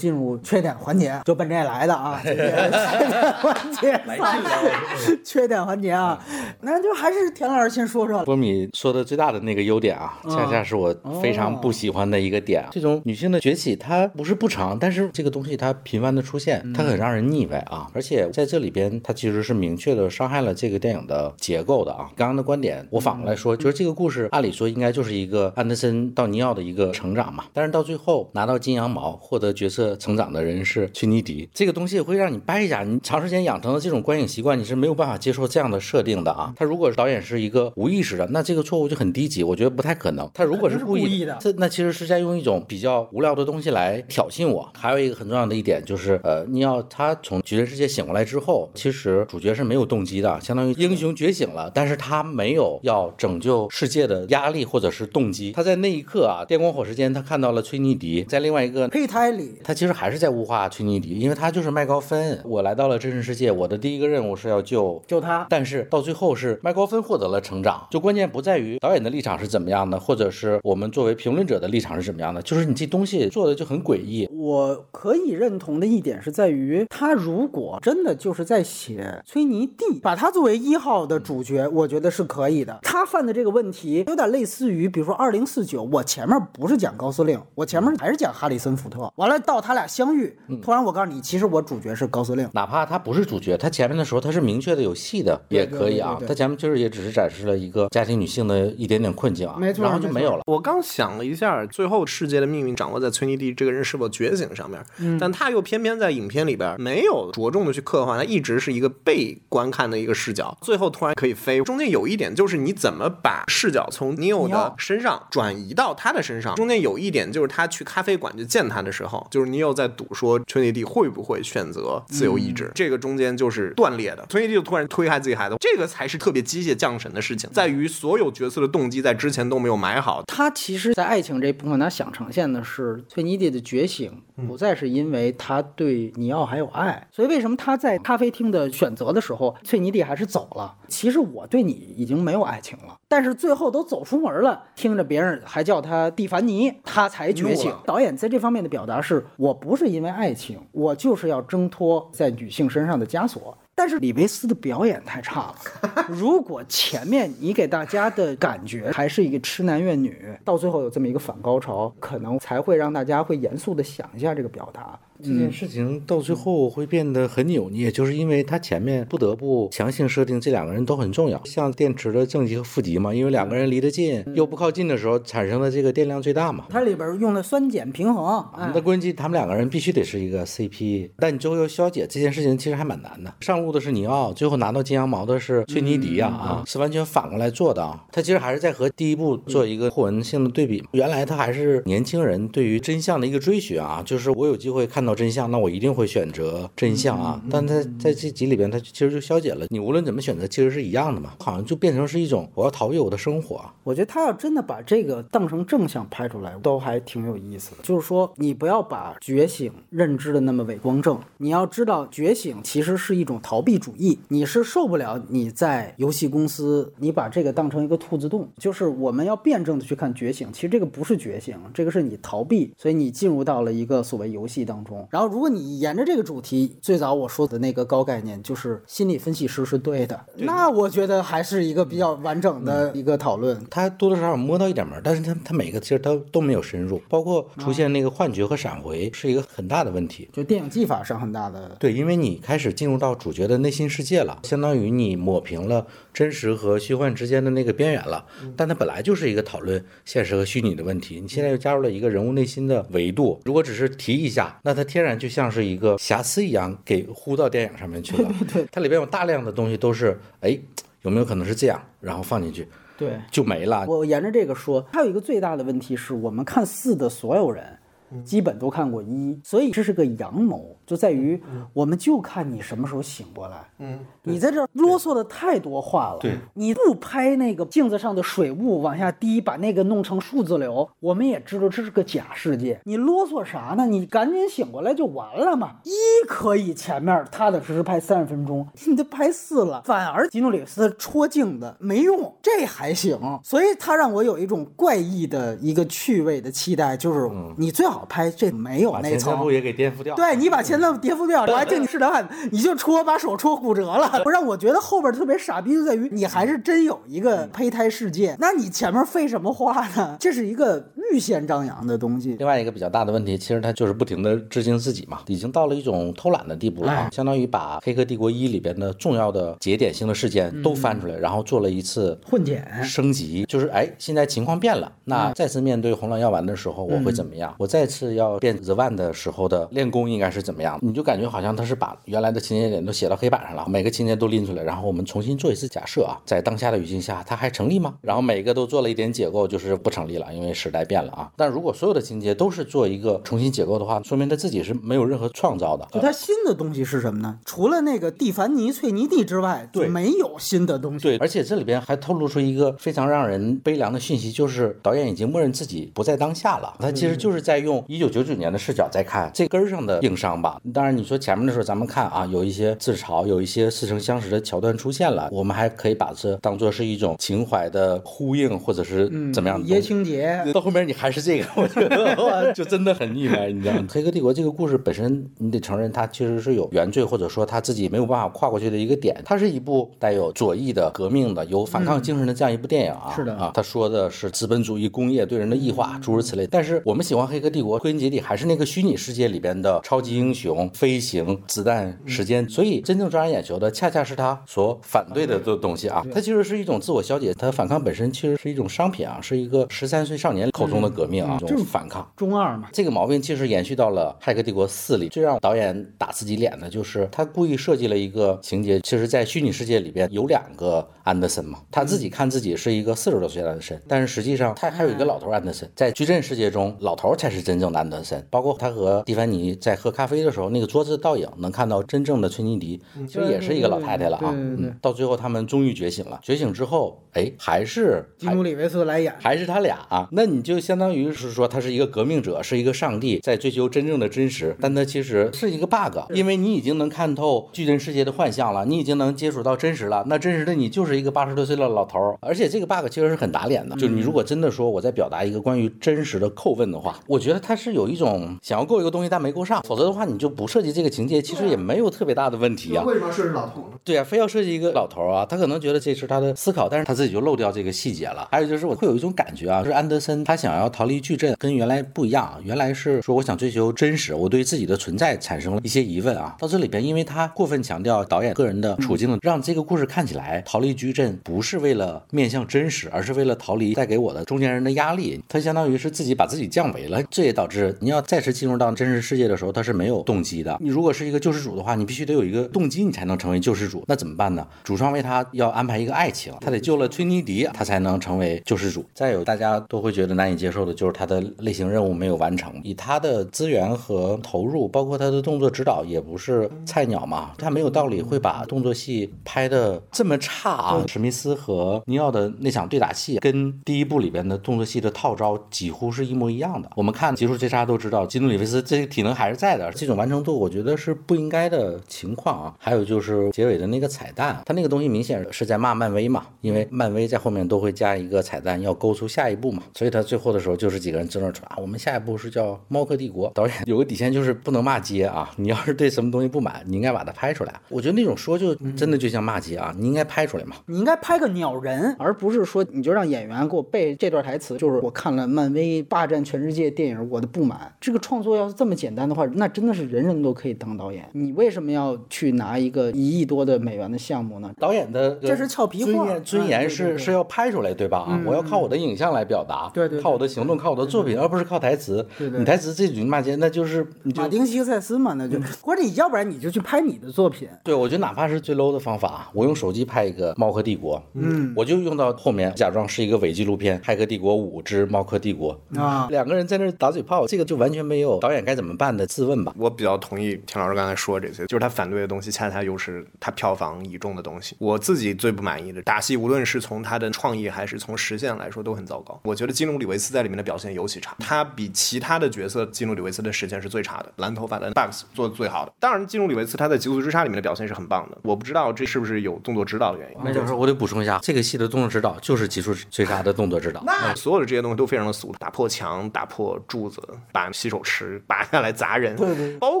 S3: 进入缺点环节，*laughs* 就奔这来的啊！*laughs* 缺点环节！*laughs* 缺点环节啊，那就还是田老师先说说。
S1: 波米说的最大的那个优点啊，恰恰是我非常不喜欢的一个点啊。这种女性的崛起，它不是不长，但是这个东西它频繁的出现，它很让人腻歪啊。而且在这里边，它其实是明确的伤害了这个电影的结构的啊。刚刚的观点，我反过来说，就是这个故事按理说应该就是一个安德森到尼奥的一个成长嘛，但是到最后拿到金羊毛，获得角色成长的人是崔妮迪，这个东西会让你掰一下，你长时间养成的这种观影习惯，你是没有办法接受这样的设定的啊。他如果导演是一个无意识的，那这个错误就很低级，我觉得不太可能。他如果是故意
S3: 的
S1: 这那其实是在用一种比较无聊的东西来挑衅我。还有一个很重要的一点就是，呃，你要他从矩阵世界醒过来之后，其实主角是没有动机的，相当于英雄觉醒了，但是他没有要拯救世界的压力或者是动机。他在那一刻啊，电光火石间，他看到了崔妮迪，在另外一个 *laughs*
S3: 胚胎里，
S1: 他其实还是在物化崔妮迪，因为他就是麦高芬。我来到了真实世界，我的第一个任务是要救
S3: 救他
S1: 但是到最后是麦高芬获得了成长，就关键不在于导演的立场是怎么样的，或者是我们作为评论者的立场是怎么样的，就是你这东西做的就很诡异。
S3: 我可以认同的一点是在于，他如果真的就是在写崔妮蒂，把他作为一号的主角，我觉得是可以的。他犯的这个问题有点类似于，比如说二零四九，我前面不是讲高司令，我前面还是讲哈里森福特，完了到他俩相遇，
S1: 嗯
S3: 突然我告诉你，其实我主角是高司令。
S1: 哪怕他不是主角，他前面的时候他是明确的有戏的，也可以啊他前面就是也只是展示了一个家庭女性的一点点困境啊，
S3: 没错
S1: 然后就没有了。
S2: 我刚想了一下，最后世界的命运掌握在崔妮蒂这个人是否觉醒上面，但他又偏偏在影片里边没有着重的去刻画，他一直是一个被观看的一个视角，最后突然可以飞。中间有一点就是你怎么把视角从尼欧的身上转移到他的身上，中间有一点就是他去咖啡馆去见他的时候，就是尼又在赌说崔尼蒂会不会选择自由意志，这个中间就是断裂的。崔尼蒂就突然推开自己孩子，这个才是特别机械降神的事情，在于所有角色的动机在之前都没有埋好，
S3: 他其实，在爱情这部分，他想呈现的是崔尼蒂的觉醒，不再是因为他对尼奥还有爱。所以，为什么他在咖啡厅的选择的时候，崔尼蒂还是走了？其实我对你已经没有爱情了，但是最后都走出门了，听着别人还叫他蒂凡尼，他才觉醒。导演在这方面的表达是：我不是因为爱情，我就是要挣脱在女性身上的枷锁。但是李维斯的表演太差了。*laughs* 如果前面你给大家的感觉还是一个痴男怨女，到最后有这么一个反高潮，可能才会让大家会严肃的想一下这个表达。
S1: 这件事情到最后会变得很扭捏，就是因为他前面不得不强行设定这两个人都很重要，像电池的正极和负极嘛，因为两个人离得近又不靠近的时候产生的这个电量最大嘛。
S3: 它里边用的酸碱平衡，哎
S1: 那关键他们两个人必须得是一个 CP，但你最后要消解这件事情，其实还蛮难的。上路的是尼奥，最后拿到金羊毛的是崔尼迪呀、啊，是完全反过来做的啊。他其实还是在和第一部做一个互文性的对比。原来他还是年轻人对于真相的一个追寻啊，就是我有机会看到真相，那我一定会选择真相啊。但他在这集里边，他其实就消解了，你无论怎么选择，其实是一样的嘛，好像就变成是一种我要逃避我的生活啊。
S3: 我觉得他要真的把这个当成正向拍出来，都还挺有意思的。就是说，你不要把觉醒认知的那么伪光正，你要知道，觉醒其实是一种逃避主义。你是受不了你在游戏公司，你把这个当成一个兔子洞。就是我们要辩证的去看觉醒，其实这个不是觉醒，这个是你逃避，所以你进入到了一个所谓游戏当中。然后，如果你沿着这个主题，最早我说的那个高概念，就是心理分析师是对的，那我觉得还是一个比较完整的一个讨论。
S1: 他多多少少摸到一点门，但是他他每个其实他都没有深入，包括出现那个幻觉和闪回是一个很大的问题。
S3: 就电影技法上很大的，
S1: 对，因为你开始进入到主角的内心世界了，相当于你抹平了真实和虚幻之间的那个边缘了。但它本来就是一个讨论现实和虚拟的问题，你现在又加入了一个人物内心的维度。如果只是提一下，那它天然就像是一个瑕疵一样给呼到电影上面去了。对 *laughs* 对，它里边有大量的东西都是，哎，有没有可能是这样，然后放进去
S3: 对。
S1: 就没了。
S3: 我沿着这个说，还有一个最大的问题是我们看四的所有人。基本都看过一，所以这是个阳谋，就在于我们就看你什么时候醒过来。嗯，你在这儿啰嗦的太多话了。
S1: 对，
S3: 你不拍那个镜子上的水雾往下滴，把那个弄成数字流，我们也知道这是个假世界。你啰嗦啥呢？你赶紧醒过来就完了嘛。一可以前面踏踏实实拍三十分钟，*laughs* 你都拍四了，反而吉努里斯戳镜子没用，这还行。所以他让我有一种怪异的一个趣味的期待，就是你最好拍这没有那
S1: 把前部。也给颠覆掉。
S3: 对你把前头颠覆掉，我还敬你试导你就戳把手戳骨折了，*laughs* 不让我觉得后边特别傻逼，就在于你还是真有一个胚胎世界，那你前面废什么话呢？这是一个预先张扬的东西。
S1: 另外一个比较大的问题，其实他就是不停的致敬自己嘛，已经到了一种偷懒的地步了相当于把《黑客帝国一》里边的重要的节点性的事件都翻出来，然后做了一次
S3: 混剪
S1: 升级，就是哎，现在情况变了，那再次面对红蓝药丸的时候，我会怎么样？我再次要变 The One 的时候的练功应该是怎么样？你就感觉好像他是把原来的情节点都写到黑板上了，每个情节都拎出来，然后我们重新做一次假设啊，在当下的语境下，它还成立吗？然后每个都做了一点解构，就是不成立了，因为时代变了啊。但如果所有的情节都是做一个重新解构的话，说明他自己是没有任何创造的。
S3: 就他新的东西是什么呢？除了那个蒂凡尼翠尼蒂之外，
S1: 对
S3: 没有新的东西。
S1: 对，而且这里边还透露出一个非常让人悲凉的讯息，就是导演已经默认自己不在当下了，他其实就是在用一九九九年的视角再看这根儿上的硬伤吧。当然，你说前面的时候咱们看啊，有一些自嘲，有一些似曾相识的桥段出现了，我们还可以把这当做是一种情怀的呼应，或者是怎么样的东
S3: 爷
S1: 西。
S3: 青节，
S1: 到后面你还是这个，我觉得，*laughs* 就真的很腻歪，你知道吗？《黑客帝国》这个故事本身，你得承认它确实是有原罪，或者说他自己没有办法跨过去的一个点。它是一部带有左翼的、革命的、有反抗精神的这样一部电影啊。
S3: 是的
S1: 啊，他说的是资本主义工业对人的异化，诸如此类。但是我们喜欢《黑客帝国》》归根结底还是那个虚拟世界里边的超级英雄、飞行、子弹、时间，所以真正抓人眼球的恰恰是他所反对的这东西啊。它其实是一种自我消解，它反抗本身其实是一种商品啊，是一个十三岁少年口中的革命啊，这种反抗。
S3: 中二嘛，
S1: 这个毛病其实延续到了《骇客帝国四》里。最让导演打自己脸的就是他故意设计了一个情节，其实，在虚拟世界里边有两个安德森嘛，他自己看自己是一个四十多岁的安德森，但是实际上他还有一个老头安德森。在矩阵世界中，老头才是真正的安德森。包括他和蒂凡尼在喝咖啡的时候，那个桌子倒影能看到真正的崔妮迪，其实也是一个老太太了啊。嗯，到最后他们终于觉醒了，觉醒之后，哎，还是
S3: 基努里维斯来演，
S1: 还是他俩啊？那你就相当于是说他是一个革命者，是一个上帝，在追求真正的真实，但他其实是一个 bug，因为你已经能看透巨人世界的幻象了，你已经能接触到真实了。那真实的你就是一个八十多岁的老头儿，而且这个 bug 其实是很打脸的。就是你如果真的说我在表达一个关于真实的叩问的话，我觉得他是有一种想要够一个东西但没够上，否则的话你就不设计这个情节，其实也没有特别大的问题啊。
S2: 为什么要设置老头呢？
S1: 对啊，非要设计一个老头儿啊，他可能觉得这是他的思考，但是他自己就漏掉这个细节了。还有就是我会有一种感觉啊，就是安德森他想要逃离矩阵，跟原来不一样，原来是说我想追求真实，我对自己的存在产生了一些疑问啊。到这里边，因为他过分强调导演个人的处境，让这个故事看起来逃离矩阵不是为了面向真实，而是为了逃离带给我的中间人的压力。他相当于是自己把自己降维了，这也导致你要再次进入到真实世界的时候，他是没有动机的。你如果是一个救世主的话，你必须得有一个动机，你才能成为救世主。那怎么办呢？主创为他要安排一个爱情，他得救了崔妮迪，他才能成为救世主。再有，大家都会觉得难以接受的就是他的类型任务没有完成，以他的资源和投入，包括他的动作指导，也不是菜鸟嘛，他没有道理会把动作戏拍的这么差啊。史密斯和尼奥的那场对打戏，跟第一部里边的动作戏的套招几乎是一模一样的。我们看《极速追杀》都知道，基努里维斯这个体能还是在的，这种完成度我觉得是不应该的情况啊。还有就是结尾的那个彩蛋，他那个东西明显是在骂漫威嘛，因为漫威在后面都会加一个彩蛋，要勾出下一步嘛，所以他最后的时候就是几个人争着说啊，我们下一步是叫《猫科帝国》。导演有个底线就是不能骂街啊，你要是对什么东西不满，你应该把它拍出来。我觉得那种说就真的就像骂街啊，你应该拍出来嘛。
S3: 你应该拍个鸟人，而不是说你就让演员给我背这段台词，就是我看了漫威霸占全世界电影，我的不满。这个创作要是这么简单的话，那真的是人人都可以当导演。你为什么要去拿一个一亿多的美元的项目呢？
S1: 导演的
S3: 这是俏皮话
S1: 尊严，尊严
S3: 哎对对对
S1: 是是要拍出来，对吧？啊，我要靠我的影像来表达，
S3: 对对对
S1: 靠我的行动，靠我的作品，而不是靠台词。
S3: 对对
S1: 你台词这句骂街，那就是就
S3: 马丁·西克塞斯嘛，那就或者你要不然你就去拍你的作品。
S1: 对，我觉得哪怕是最 low 的方法，我用手机拍一个《猫科帝国》，嗯，我就用到后面假装是一个伪纪录片《骇客帝国五之猫科帝国》
S3: 啊
S1: 两个人在那打嘴炮，这个就完全没有导演该怎么办的自问吧。
S2: 我比较同意田老师刚才说这些，就是他反对的东西，恰恰又是他票房倚重的东西。我自己最不满意的打戏，无论是从他的创意还是从实现来说，都很糟糕。我觉得基努里维斯在里面的表现尤其差，他比其他的角色基努里维斯的实现是最差的，蓝头发的 Bugs 做的最好的。当然，基努里维斯他在《极速追杀》里面的表现是很棒的，我不知道这是不是有动作指导的原因。
S1: 麦教授，我得补充一下，这个戏的动作指导就是技术追杀的动作指导。
S2: 那所有的这些东西都非常的俗，打破墙、打破柱子、把洗手池拔下来砸人，对对，包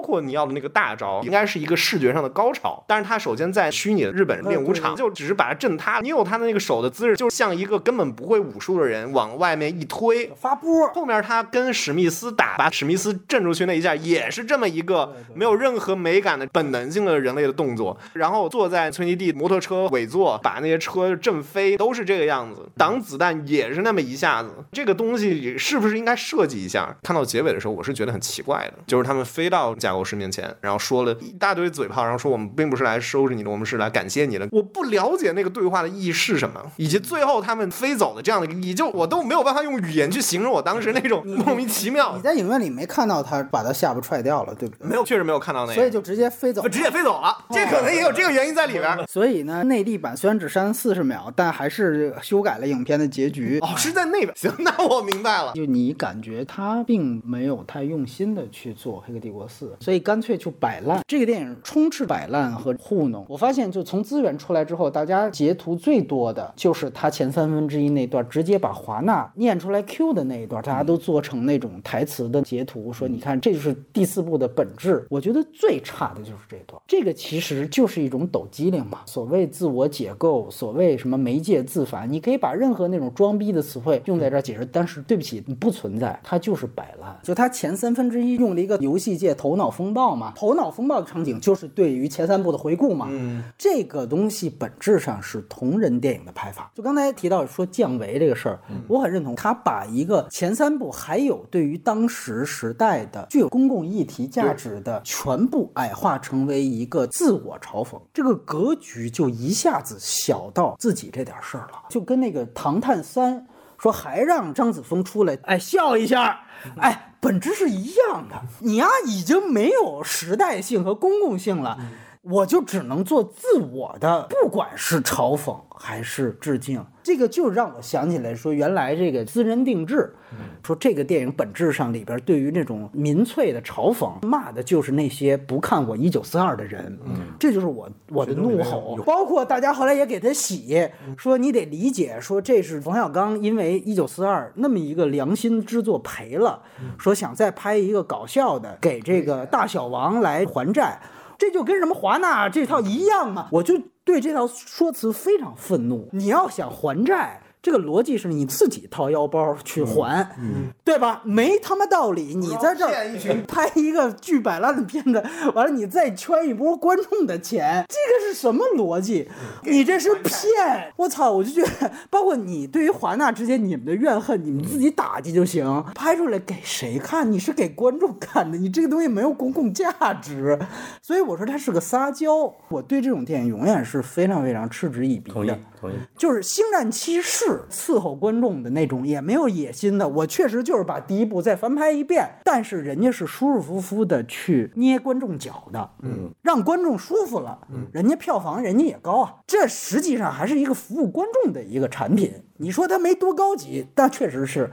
S2: 括你要的那个大招，应该是一个视觉上的高潮。但是他首先在虚拟的日本练武场，就只是把它震塌。你有他的那个手的姿势，就像一个根本不会武术的人往外面一推，
S3: 发波，
S2: 后面他跟史密斯打，把史密斯震出去那一下，也是这么一个没有任何美感的本能性的人类的动作。然后坐在崔尼蒂摩托车尾座，把那些车震飞，都是这个样子。挡子弹也是那么一下子。这个东西是不是应该设计一下？看到结尾的时候，我是觉得很奇怪的，就是他们飞到架构师面前，然后说了一大堆嘴炮，然后说我们并不是来收拾你的，我们是来感谢你的。我不了解那个对话的意义是什么，以及最后他们飞走的这样的一个意义，就我都没有办法用语言去形容我当时那种莫名其妙
S3: 你。在影院里没看到他把他下巴踹掉了，对不对？
S2: 没有，确实没有看到那个，
S3: 所以就直接飞走了。
S2: 直接飞走了。这可能也有这个原因在里边。
S3: 所以呢，内地版虽然只删四十秒，但还是修改了影片的结局。
S2: 哦，是在那边。行，那我明白了。
S3: 就你感觉他并没有太用心的去做《黑客帝国四》，所以干脆就摆烂。这个电影充斥摆烂和糊弄。我发现，就从资源出来之后，大家截图最多的就是他前三分之一那段，直接把华纳念出来 Q 的那一段，大家都做成那种台词的截图，说你看这就是第四部的本质。我觉得最差的就是这段，这个其实就是一种抖机灵嘛。所谓自我解构，所谓什么媒介自反，你可以把任何那种装逼的词汇用在这儿解释，但是对不起，不存在，它就是摆烂。就他前三分之一用了一个游戏界头脑风暴嘛，头脑风暴的场景就是对于前三部的回顾嘛。嗯，这个东西本质上是同人电影的拍法。就刚才提到说降维这个事儿，我很认同。他把一个前三部还有对于当时时代的具有公共议题价值的全部矮化成为一个自我嘲讽，这个格局就一下子小到自己这点事儿了，就跟那个《唐探三》说还让张子枫出来，哎笑一下，哎，本质是一样的。你呀，已经没有时代性和公共性了。我就只能做自我的，不管是嘲讽还是致敬，这个就让我想起来说，原来这个私人定制，说这个电影本质上里边对于那种民粹的嘲讽，骂的就是那些不看我一九四二的人，这就是我我的怒吼。包括大家后来也给他洗，说你得理解，说这是冯小刚因为一九四二那么一个良心之作赔了，说想再拍一个搞笑的，给这个大小王来还债。这就跟什么华纳这套一样嘛，我就对这套说辞非常愤怒。你要想还债。这个逻辑是你自己掏腰包去还，对吧？没他妈道理！你在这儿 *laughs* 拍一个巨摆烂的片子，*laughs* 完了你再圈一波观众的钱，这个是什么逻辑？你这是骗！我操！我就觉得，包括你对于华纳之间你们的怨恨，你们自己打击就行。拍出来给谁看？你是给观众看的，你这个东西没有公共价值。所以我说它是个撒娇。我对这种电影永远是非常非常嗤之以鼻的。
S1: 同意，
S3: 就是《星战七世》。伺候观众的那种也没有野心的，我确实就是把第一部再翻拍一遍，但是人家是舒舒服服的去捏观众脚的，嗯，让观众舒服了，嗯，人家票房人家也高啊，这实际上还是一个服务观众的一个产品。你说它没多高级，但确实是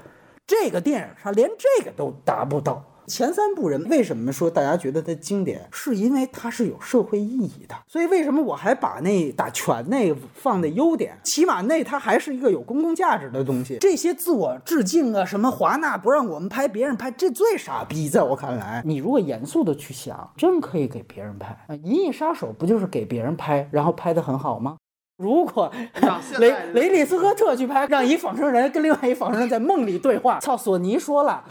S3: 这个电影它连这个都达不到。前三部人为什么说大家觉得它经典？是因为它是有社会意义的。所以为什么我还把那打拳那放的优点？起码那它还是一个有公共价值的东西。这些自我致敬啊，什么华纳不让我们拍，别人拍，这最傻逼。在我看来，你如果严肃的去想，真可以给别人拍。《银翼杀手》不就是给别人拍，然后拍的很好吗？如果雷雷利斯科特去拍，让一仿生人跟另外一仿生人在梦里对话，*laughs* 操，索尼说了，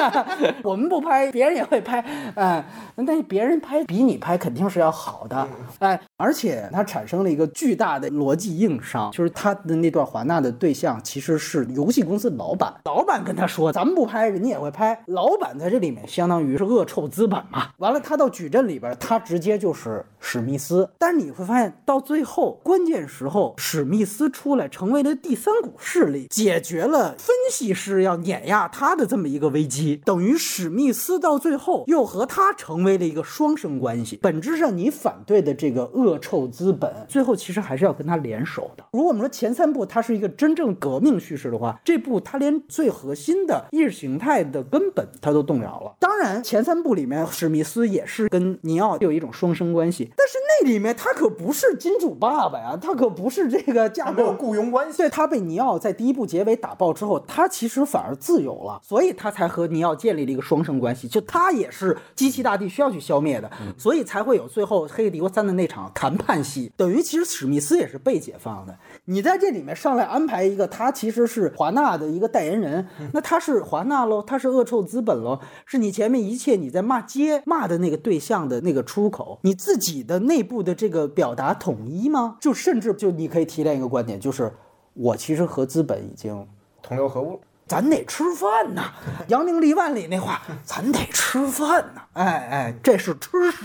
S3: *laughs* 我们不拍，别人也会拍，哎，那别人拍比你拍肯定是要好的，哎，而且他产生了一个巨大的逻辑硬伤，就是他的那段华纳的对象其实是游戏公司老板，老板跟他说，咱们不拍，人家也会拍，老板在这里面相当于是恶臭资本嘛，完了他到矩阵里边，他直接就是史密斯，但是你会发现到最后关键。时候，史密斯出来成为了第三股势力，解决了分析师要碾压他的这么一个危机。等于史密斯到最后又和他成为了一个双生关系。本质上，你反对的这个恶臭资本，最后其实还是要跟他联手的。如果我们说前三部它是一个真正革命叙事的话，这部它连最核心的意识形态的根本它都动摇了。当然，前三部里面史密斯也是跟尼奥有一种双生关系，但是那里面他可不是金主爸爸呀，他。可不是这个架构
S2: 雇佣关系，
S3: 对他被尼奥在第一部结尾打爆之后，他其实反而自由了，所以他才和尼奥建立了一个双生关系。就他也是机器大帝需要去消灭的，所以才会有最后《黑客帝国三》的那场谈判戏。等于其实史密斯也是被解放的。你在这里面上来安排一个，他其实是华纳的一个代言人，那他是华纳喽，他是恶臭资本喽，是你前面一切你在骂街骂的那个对象的那个出口，你自己的内部的这个表达统一吗？就甚至。就你可以提炼一个观点，就是我其实和资本已经
S2: 同流合污，
S3: 咱得吃饭呐。*laughs* 扬名立万里那话，咱得吃饭呐。哎哎，这是吃屎，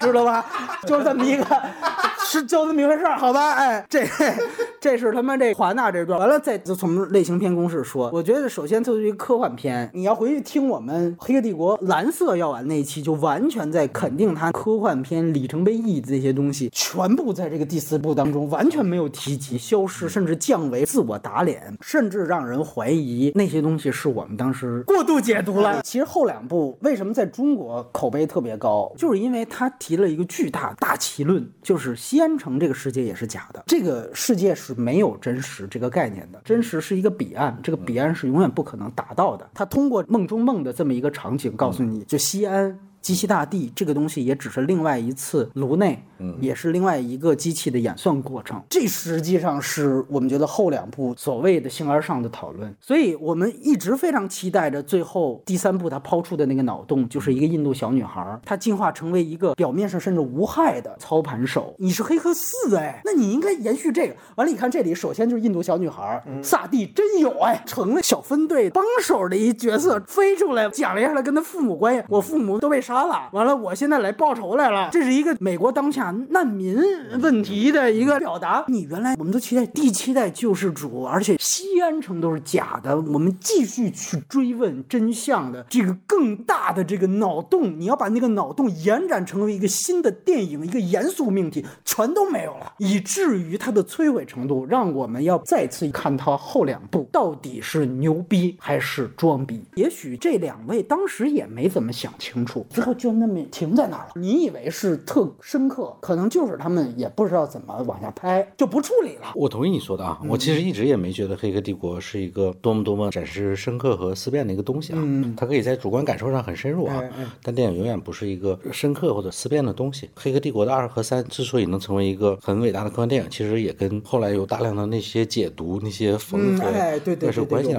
S3: 知道吧？*laughs* 就是这么一个。是就这么一回事儿，好吧？哎，这这是他妈这华纳这段，完了再从类型片公式说。我觉得首先作为一个科幻片，你要回去听我们《黑客帝国》蓝色药丸那一期，就完全在肯定它科幻片里程碑意义的这些东西，全部在这个第四部当中完全没有提及，消失，甚至降维，自我打脸，甚至让人怀疑那些东西是我们当时过度解读了。*laughs* 其实后两部为什么在中国口碑特别高，就是因为他提了一个巨大大旗论，就是西。安城这个世界也是假的，这个世界是没有真实这个概念的，真实是一个彼岸，这个彼岸是永远不可能达到的。他通过梦中梦的这么一个场景告诉你，就西安。机器大帝这个东西也只是另外一次颅内，也是另外一个机器的演算过程。这实际上是我们觉得后两部所谓的形而上的讨论，所以我们一直非常期待着最后第三部他抛出的那个脑洞，就是一个印度小女孩，她进化成为一个表面上甚至无害的操盘手。你是黑客四哎，那你应该延续这个。完了，你看这里首先就是印度小女孩，萨蒂真有哎，成了小分队帮手的一角色，飞出来讲了一下他跟他父母关系，我父母都被杀了，完了我现在来报仇来了，这是一个美国当下难民问题的一个表达。你原来我们都期待第七代救世主，而且西安城都是假的，我们继续去追问真相的这个更大的这个脑洞，你要把那个脑洞延展成为一个新的电影，一个严肃命题，全都没有了，以至于它的摧毁程度，让我们要再次看它后两部到底是牛逼还是装逼。也许这两位当时也没怎么想清楚，就那么停在那儿了。你以为是特深刻，可能就是他们也不知道怎么往下拍，就不处理了。
S1: 我同意你说的啊，我其实一直也没觉得《黑客帝国》是一个多么多么展示深刻和思辨的一个东西啊，它可以在主观感受上很深入啊，但电影永远不是一个深刻或者思辨的东西。《黑客帝国》的二和三之所以能成为一个很伟大的科幻电影，其实也跟后来有大量的那些解读、那些缝合，
S3: 哎，对对对，
S1: 是有关系的。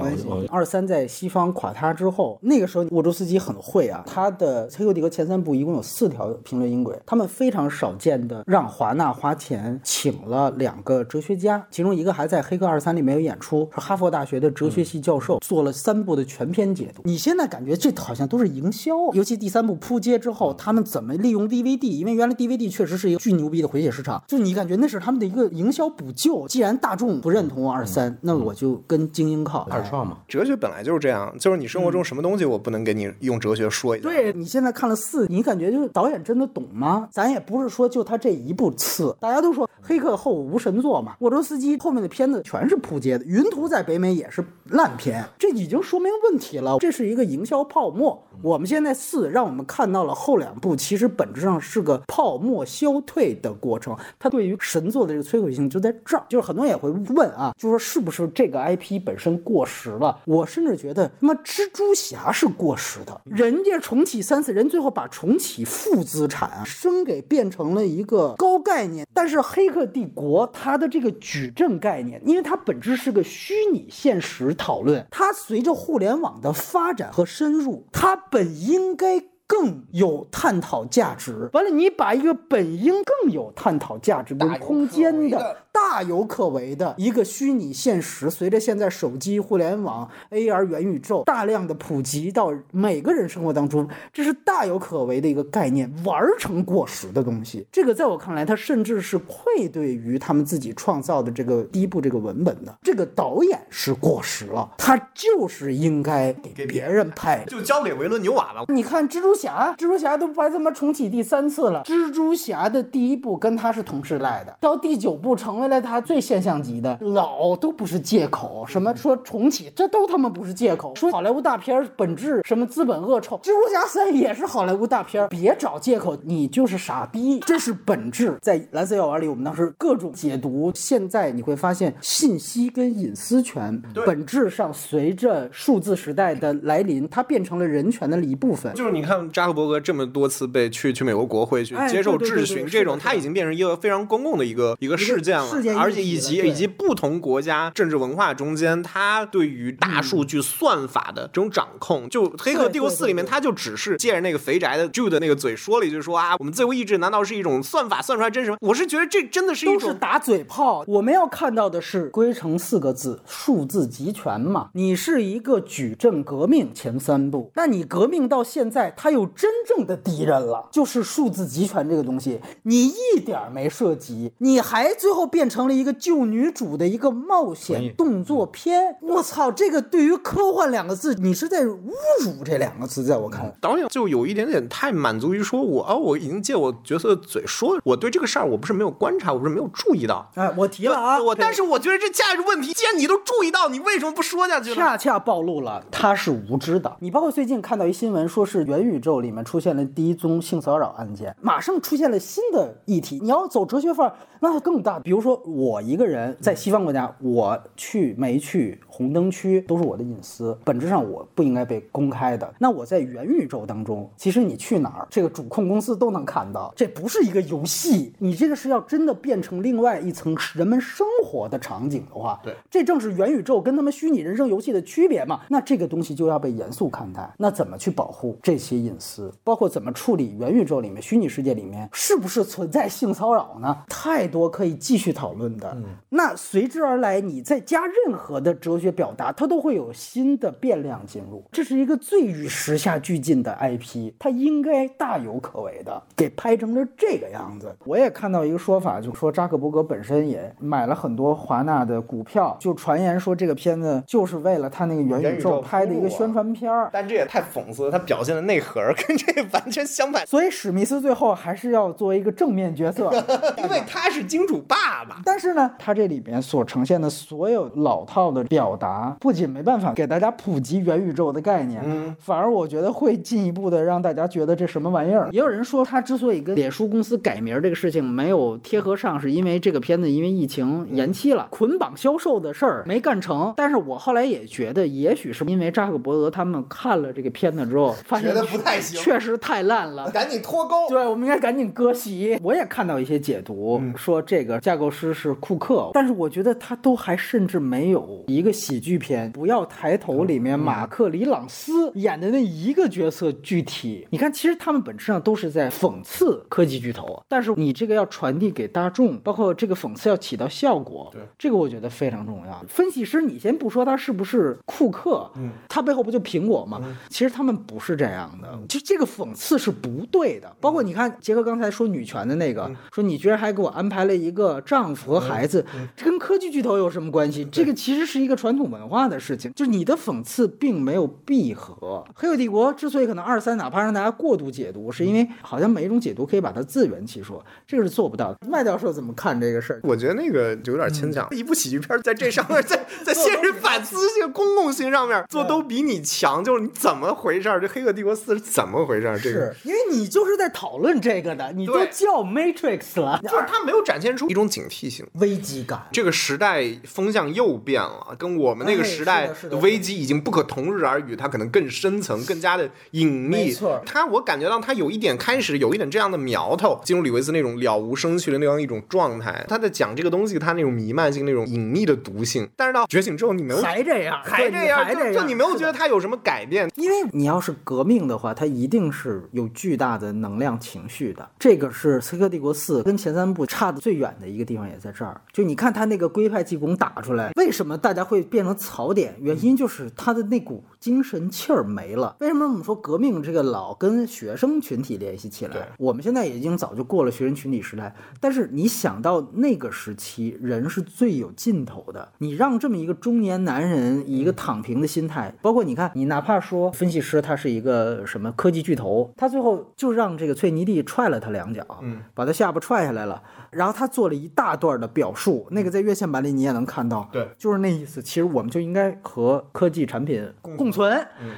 S3: 二三在西方垮塌之后，那个时候沃卓斯基很会啊，他的《黑客帝国》前三部一共有四条评论音轨，他们非常少见的让华纳花钱请了两个哲学家，其中一个还在《黑客二三》里面有演出，是哈佛大学的哲学系教授，做了三部的全篇解读。你现在感觉这好像都是营销，尤其第三部扑街之后，他们怎么利用 DVD？因为原来 DVD 确实是一个巨牛逼的回血市场，就你感觉那是他们的一个营销补救。既然大众不认同二三，那我就跟精英靠。
S1: 二创嘛，
S2: 哲学本来就是这样，就是你生活中什么东西我不能给你用哲学说一下。
S3: 对你现在看了四，你感觉就是导演真的懂吗？咱也不是说就他这一部次，大家都说黑客后无神作嘛。沃卓斯基后面的片子全是扑街的，《云图》在北美也是烂片，这已经说明问题了。这是一个营销泡沫。我们现在四让我们看到了后两部，其实本质上是个泡沫消退的过程。它对于神作的这个摧毁性就在这儿。就是很多人也会问啊，就说是不是这个 IP 本身过时了？我甚至觉得他妈蜘蛛侠是过时的。人家重启三次，人最后把重启负资产升给变成了一个高概念。但是黑客帝国它的这个矩阵概念，因为它本质是个虚拟现实讨论，它随着互联网的发展和深入，它本应该。更有探讨价值。完了，你把一个本应更有探讨价值跟空间的大有可为的一个虚拟现实，随着现在手机、互联网、AR 元宇宙大量的普及到每个人生活当中，这是大有可为的一个概念，玩成过时的东西。这个在我看来，它甚至是愧对于他们自己创造的这个第一部这个文本的。这个导演是过时了，他就是应该给别人拍，
S2: 就交给维伦纽瓦了。
S3: 你看蜘蛛。侠，蜘蛛侠都拍他妈重启第三次了。蜘蛛侠的第一部跟他是同时代的，到第九部成为了他最现象级的。老都不是借口，什么说重启，这都他妈不是借口。说好莱坞大片本质什么资本恶臭，蜘蛛侠三也是好莱坞大片，别找借口，你就是傻逼，这是本质。在蓝色药丸里，我们当时各种解读，现在你会发现，信息跟隐私权本质上随着数字时代的来临，它变成了人权的一部分。
S2: 就是你看。扎克伯格这么多次被去去美国国会去接受质询，这种他已经变成一个非常公共的一个一个事件了，而且以及以及不同国家政治文化中间，他对于大数据算法的这种掌控，就《黑客帝国四》里面，他就只是借着那个肥宅的 Jude 的那个嘴说了一句说啊，我们自由意志难道是一种算法算出来真实吗？我是觉得这真的是一
S3: 种打嘴炮。我们要看到的是归成四个字：数字集权嘛。你是一个矩阵革命前三步，那你革命到现在，他有真正的敌人了，就是数字集权这个东西，你一点没涉及，你还最后变成了一个救女主的一个冒险动作片。我操，这个对于科幻两个字，你是在侮辱这两个字，在我看来，
S2: 导演就有一点点太满足于说我啊，我已经借我角色的嘴说，我对这个事儿我不是没有观察，我不是没有注意到。
S3: 哎，我提了啊，
S2: 我但是我觉得这价值问题，既然你都注意到，你为什么不说下去？
S3: 恰恰暴露了他是无知的。你包括最近看到一新闻，说是元宇宙里面。出现了第一宗性骚扰案件，马上出现了新的议题。你要走哲学范儿，那更大。比如说，我一个人在西方国家，我去没去红灯区都是我的隐私，本质上我不应该被公开的。那我在元宇宙当中，其实你去哪儿，这个主控公司都能看到，这不是一个游戏，你这个是要真的变成另外一层人们生活的场景的话，
S2: 对，
S3: 这正是元宇宙跟他们虚拟人生游戏的区别嘛。那这个东西就要被严肃看待。那怎么去保护这些隐私，包括怎么处理元宇宙里面虚拟世界里面是不是存在性骚扰呢？太多可以继续讨论的。那随之而来，你再加任何的哲学表达，它都会有新的变量进入。这是一个最与时下俱进的 IP，它应该大有可为的，给拍成了这个样子。我也看到一个说法，就说扎克伯格本身也买了很多华纳的股票，就传言说这个片子就是为了他那个元宇宙拍的一个宣传片儿。
S2: 但这也太讽刺了，他表现的内核跟这个完全相反，
S3: 所以史密斯最后还是要作为一个正面角色，*laughs*
S2: 因为他是金主爸爸。
S3: 但是呢，他这里边所呈现的所有老套的表达，不仅没办法给大家普及元宇宙的概念，
S2: 嗯
S3: 反而我觉得会进一步的让大家觉得这什么玩意儿。也有人说，他之所以跟脸书公司改名这个事情没有贴合上，是因为这个片子因为疫情延期了，捆绑销售的事儿没干成。但是我后来也觉得，也许是因为扎克伯格他们看了这个片子之后，发现
S2: 觉得不太行
S3: 确实太烂了。
S2: 赶紧脱钩。
S3: 对，我们应该赶紧割席。我也看到一些解读，说这个架构师是库克，但是我觉得他都还甚至没有一个喜剧片《不要抬头》里面马克·里朗斯演的那一个角色具体。你看，其实他们本质上都是在讽刺科技巨头，但是你这个要传递给大众，包括这个讽刺要起到效果，
S2: 对
S3: 这个我觉得非常重要。分析师，你先不说他是不是库克，嗯，他背后不就苹果吗？其实他们不是这样的，就这个讽刺是不对的。包括你看，杰克刚才说女权的那个，说你居然还给我安排了一个丈夫和孩子，这跟科技巨头有什么关系？这个其实是一个传统文化的事情，就是你的讽刺并没有闭合。黑客帝国之所以可能二三哪怕让大家过度解读，是因为好像每一种解读可以把它自圆其说，这个是做不到的。麦教授怎么看这个事儿？
S2: 我觉得那个就有点牵强，一部喜剧片在这上面，*laughs* 在在现实反思性、公共性上面做都比你强，就是你怎么回事儿？这《黑客帝国四》是怎么回事儿？这个
S3: 是因为你就是在讨论这个的，你都叫 Matrix 了，
S2: 就是它没有展现出一种警惕性。
S3: 危机感。
S2: 这个时代风向又变了，跟我们那个
S3: 哎
S2: 时代
S3: 的
S2: 危机已经不可同日而语，它可能更深层、更加的隐秘。
S3: 没错
S2: 它我感觉到它有一点开始有一点这样的苗头，进入李维斯那种了无生趣的那样一种状态。他在讲这个东西，他那种弥漫性、那种隐秘的毒性。但是到觉醒之后，你没有
S3: 还这样，
S2: 还这样，
S3: 还这样，
S2: 就就你没有觉得
S3: 是的
S2: 它有什么改变？
S3: 因为你要是革命的话，它一定是有巨大的能量情绪的。这个是《刺客帝国四》跟前三部差的最远的一个地方，也在这儿。就你看他那个龟派气功打出来，为什么大家会变成槽点？原因就是他的那股精神气儿没了。为什么我们说革命这个老跟学生群体联系起来？我们现在已经早就过了学生群体时代，但是你想到那个时期，人是最有劲头的。你让这么一个中年男人以一个躺平的心态，包括你看，你哪怕说分析师他是一个什么科技巨头，他最后就让这个翠尼蒂踹了他两脚，
S2: 嗯，
S3: 把他下巴踹下来了，然后他做了一大段的表述，那个在院线版里你也能看到，
S2: 对
S3: 就是那意思。其实我们就应该和科技产品共存。
S2: 嗯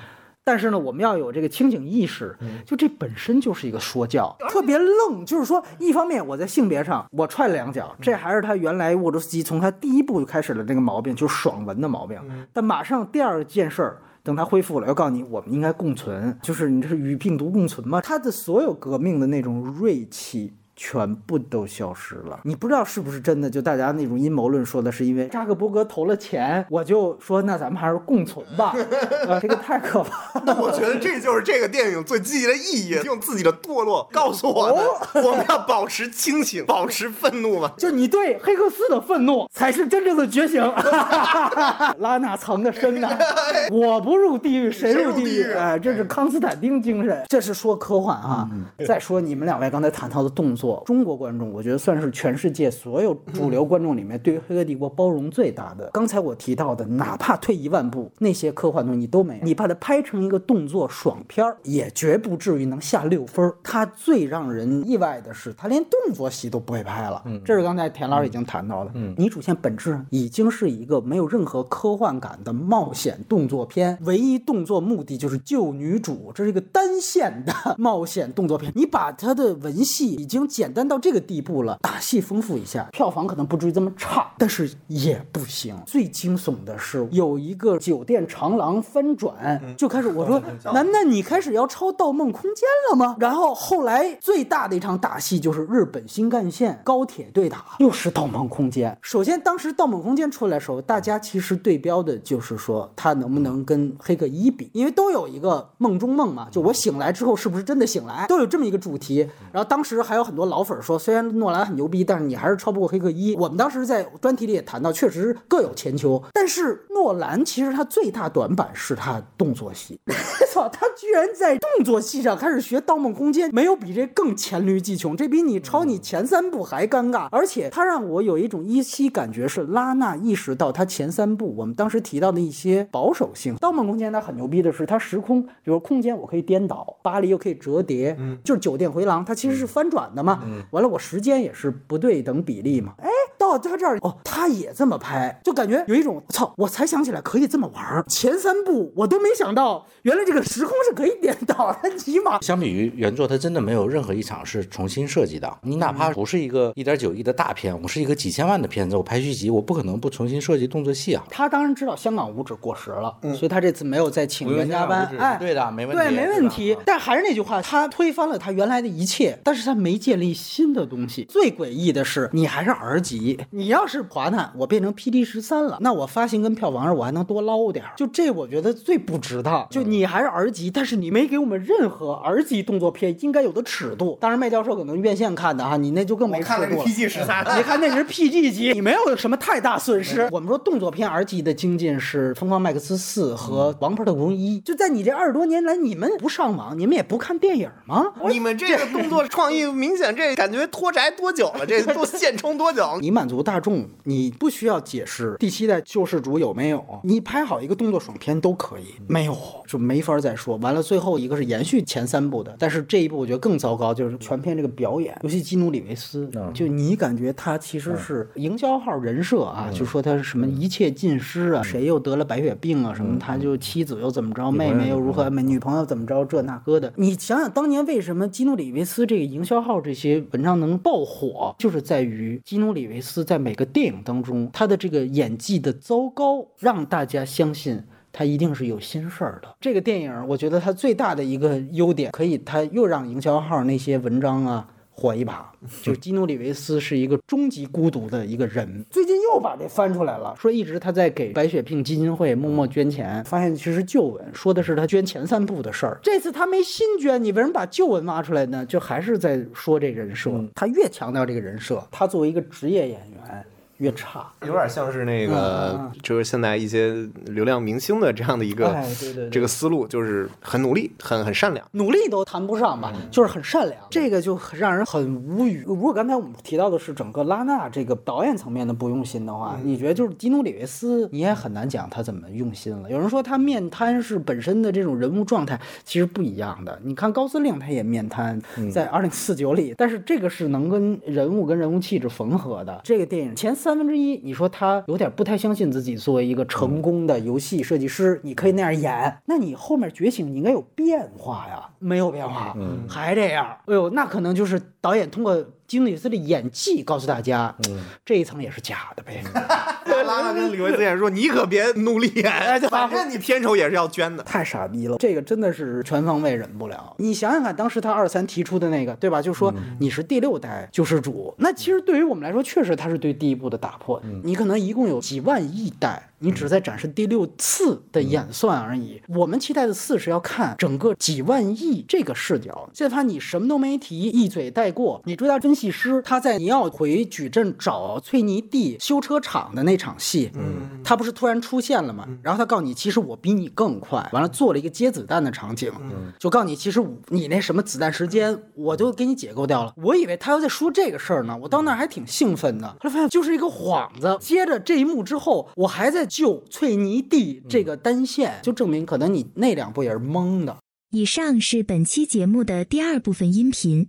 S3: 但是呢，我们要有这个清醒意识，就这本身就是一个说教，特别愣。就是说，一方面我在性别上我踹了两脚，这还是他原来沃卓斯基从他第一部就开始了这个毛病，就是爽文的毛病。但马上第二件事儿。等他恢复了，要告诉你，我们应该共存，就是你这是与病毒共存吗？他的所有革命的那种锐气，全部都消失了。你不知道是不是真的？就大家那种阴谋论说的是因为扎克伯格投了钱，我就说那咱们还是共存吧。*laughs* 呃，这个太可怕了。
S2: 我觉得这就是这个电影最积极的意义，用自己的堕落告诉我们，我们要保持清醒，*laughs* 保持愤怒嘛。
S3: 就你对黑克斯的愤怒，才是真正的觉醒。*laughs* 拉娜藏的深呐？我不入地狱，谁入地狱？这是康斯坦丁精神。这是说科幻啊。再说你们两位刚才谈到的动作，中国观众我觉得算是全世界所有主流观众里面对于《黑客帝国》包容最大的。刚才我提到的，哪怕退一万步，那些科幻东西你都没有，你把它拍成一个动作爽片儿，也绝不至于能下六分儿。它最让人意外的是，它连动作戏都不会拍了。这是刚才田老师已经谈到的。女主线本质上已经是一个没有任何科幻感的冒险动作片，唯一动作目的就是救女主，这是一个单线的冒险动作片。你把它的文戏已经简单到这个地步了，打戏丰富一下，票房可能不至于这么差，但是也不行。最惊悚的是有一个酒店长廊翻转，就开始我说，楠楠你开始要抄《盗梦空间》了吗？然后后来最大的一场打戏就是日本新干线高铁对打，又是《盗梦空间》。首先当时《盗梦空间》出来的时候，大家其实对标的就是说它能不能跟《黑客一》比，因为都有一个梦中梦嘛，就我醒来之后是不是真的醒来，都有这么一个主题。然后当时还有很多老粉说，虽然诺兰很牛逼，但是你还是超不过《黑客一》。我们当时在专题里也谈到，确实各有千秋。但是诺兰其实他最大短板是他动作戏，*laughs* 操，他居然在动作戏上开始学《盗梦空间》，没有比这更黔驴技穷，这比你抄你前三部还尴尬。而且他让我有一种依稀感觉是拉纳意识到他前三部我们当时提到的一些保守性。《盗梦空间》它很牛逼的是，它时空，比如空间我可以颠倒，巴黎又可以折叠，就是酒店回廊，它其实是翻转的嘛。完了，我时间也是不对等比例嘛。哎，到他这儿哦，他也这么拍，就感觉有一种操，我才想起来可以这么玩儿。前三部我都没想到，原来这个时空是可以颠倒的，起码
S1: 相比于原作，它真的没有任何一场是重新设计的。你哪怕不是一个一点九亿的大片，我是一个几千万的片子，我拍续集，我不可能不重新设计动作戏啊。
S3: 他当然知道香港五指过时了，所以他这次没有再请
S2: 不用
S3: 原加班哎，
S1: 对的，没问题，
S3: 对，没问题。但还是那句话，他推翻了他原来的一切，但是他没建立新的东西。最诡异的是，你还是 R 级，你要是华纳，我变成 PD 十三了，那我发行跟票房上我还能多捞点儿。就这，我觉得最不值当。就你还是 R 级，但是你没给我们任何 R 级动作片应该有的尺度。当然，麦教授可能院线看的哈，你那就更没尺度了。
S2: PG 十三，*laughs*
S3: 你看那是 PG 级，你没有什么太大损失。我们说动作片 R 级的精进是《疯狂麦克斯四》和《王牌特工一》，就在你这二十多年来，你们不上网，你们也不看电影吗？
S2: 你们这个动作创意明显这感觉脱宅多久了？这都现充多久？*laughs*
S3: 你满足大众，你不需要解释第七代救世主有没有，你拍好一个动作爽片都可以，没有就没法再说。完了，最后一个是延续前三部的，但是这一部我觉得更糟糕，就是全片这个表演，尤其基努里维斯，就你感觉他其实是营销号人设啊，就说他是什么一切尽失啊，谁又得了白血病啊什么，他就妻子又怎么着，妹妹又如何，女朋友怎么着，这那个的。你想想当年为什么基努里维斯这个营销号这些文章能爆火，就是在于基努里维斯在每个电影当中他的这个演技的糟糕，让大家相信。他一定是有心事儿的。这个电影，我觉得它最大的一个优点，可以他又让营销号那些文章啊火一把。就是基努里维斯是一个终极孤独的一个人，最近又把这翻出来了，说一直他在给白血病基金会默默捐钱，发现其实旧闻说的是他捐前三部的事儿。这次他没新捐，你为什么把旧闻挖出来呢？就还是在说这人设。他越强调这个人设，他作为一个职业演员越差。
S2: 有点像是那
S3: 嗯
S2: 个，就是现在一些流量明星的这样的一个
S3: 哎对对对
S2: 这个思路，就是很努力，很很善良。
S3: 努力都谈不上吧，就是很善良，这个就很让人很无语。如果刚才我们提到的是整个拉纳这个导演层面的不用心的话，你觉得就是迪努里维斯，你也很难讲他怎么用心了。有人说他面瘫是本身的这种人物状态，其实不一样的。你看高司令他也面瘫，在二零四九里，但是这个是能跟人物跟人物气质缝合的。这个电影前三分之一，你说他有点不太相信自己作为一个成功的游戏设计师，你可以那样演，那你后面觉醒你应该有变化呀，没有变化，还这样，哎呦，那可能就是导演通过基努里维斯的演技告诉大家，这一层也是假的呗。*laughs*
S2: 拉拉跟李维斯也说：“你可别努力演，反正你片酬也是要捐的。
S3: 太傻逼了，这个真的是全方位忍不了。你想想看，当时他二三提出的那个，对吧？就说你是第六代救世主，那其实对于我们来说，确实他是对第一部的打破。你可能一共有几万亿代。你只在展示第六次的演算而已。我们期待的四是要看整个几万亿这个视角。现在发现你什么都没提，一嘴带过。你追到分析师他在尼奥回矩阵找崔尼蒂修车厂的那场戏，嗯，他不是突然出现了吗？然后他告诉你，其实我比你更快。完了做了一个接子弹的场景，就告诉你，其实你那什么子弹时间，我就给你解构掉了。我以为他要在说这个事儿呢，我到那儿还挺兴奋的。后来发现就是一个幌子。接着这一幕之后，我还在救翠泥地这个单线，就证明可能你那两部也是蒙的。
S4: 以上是本期节目的第二部分音频。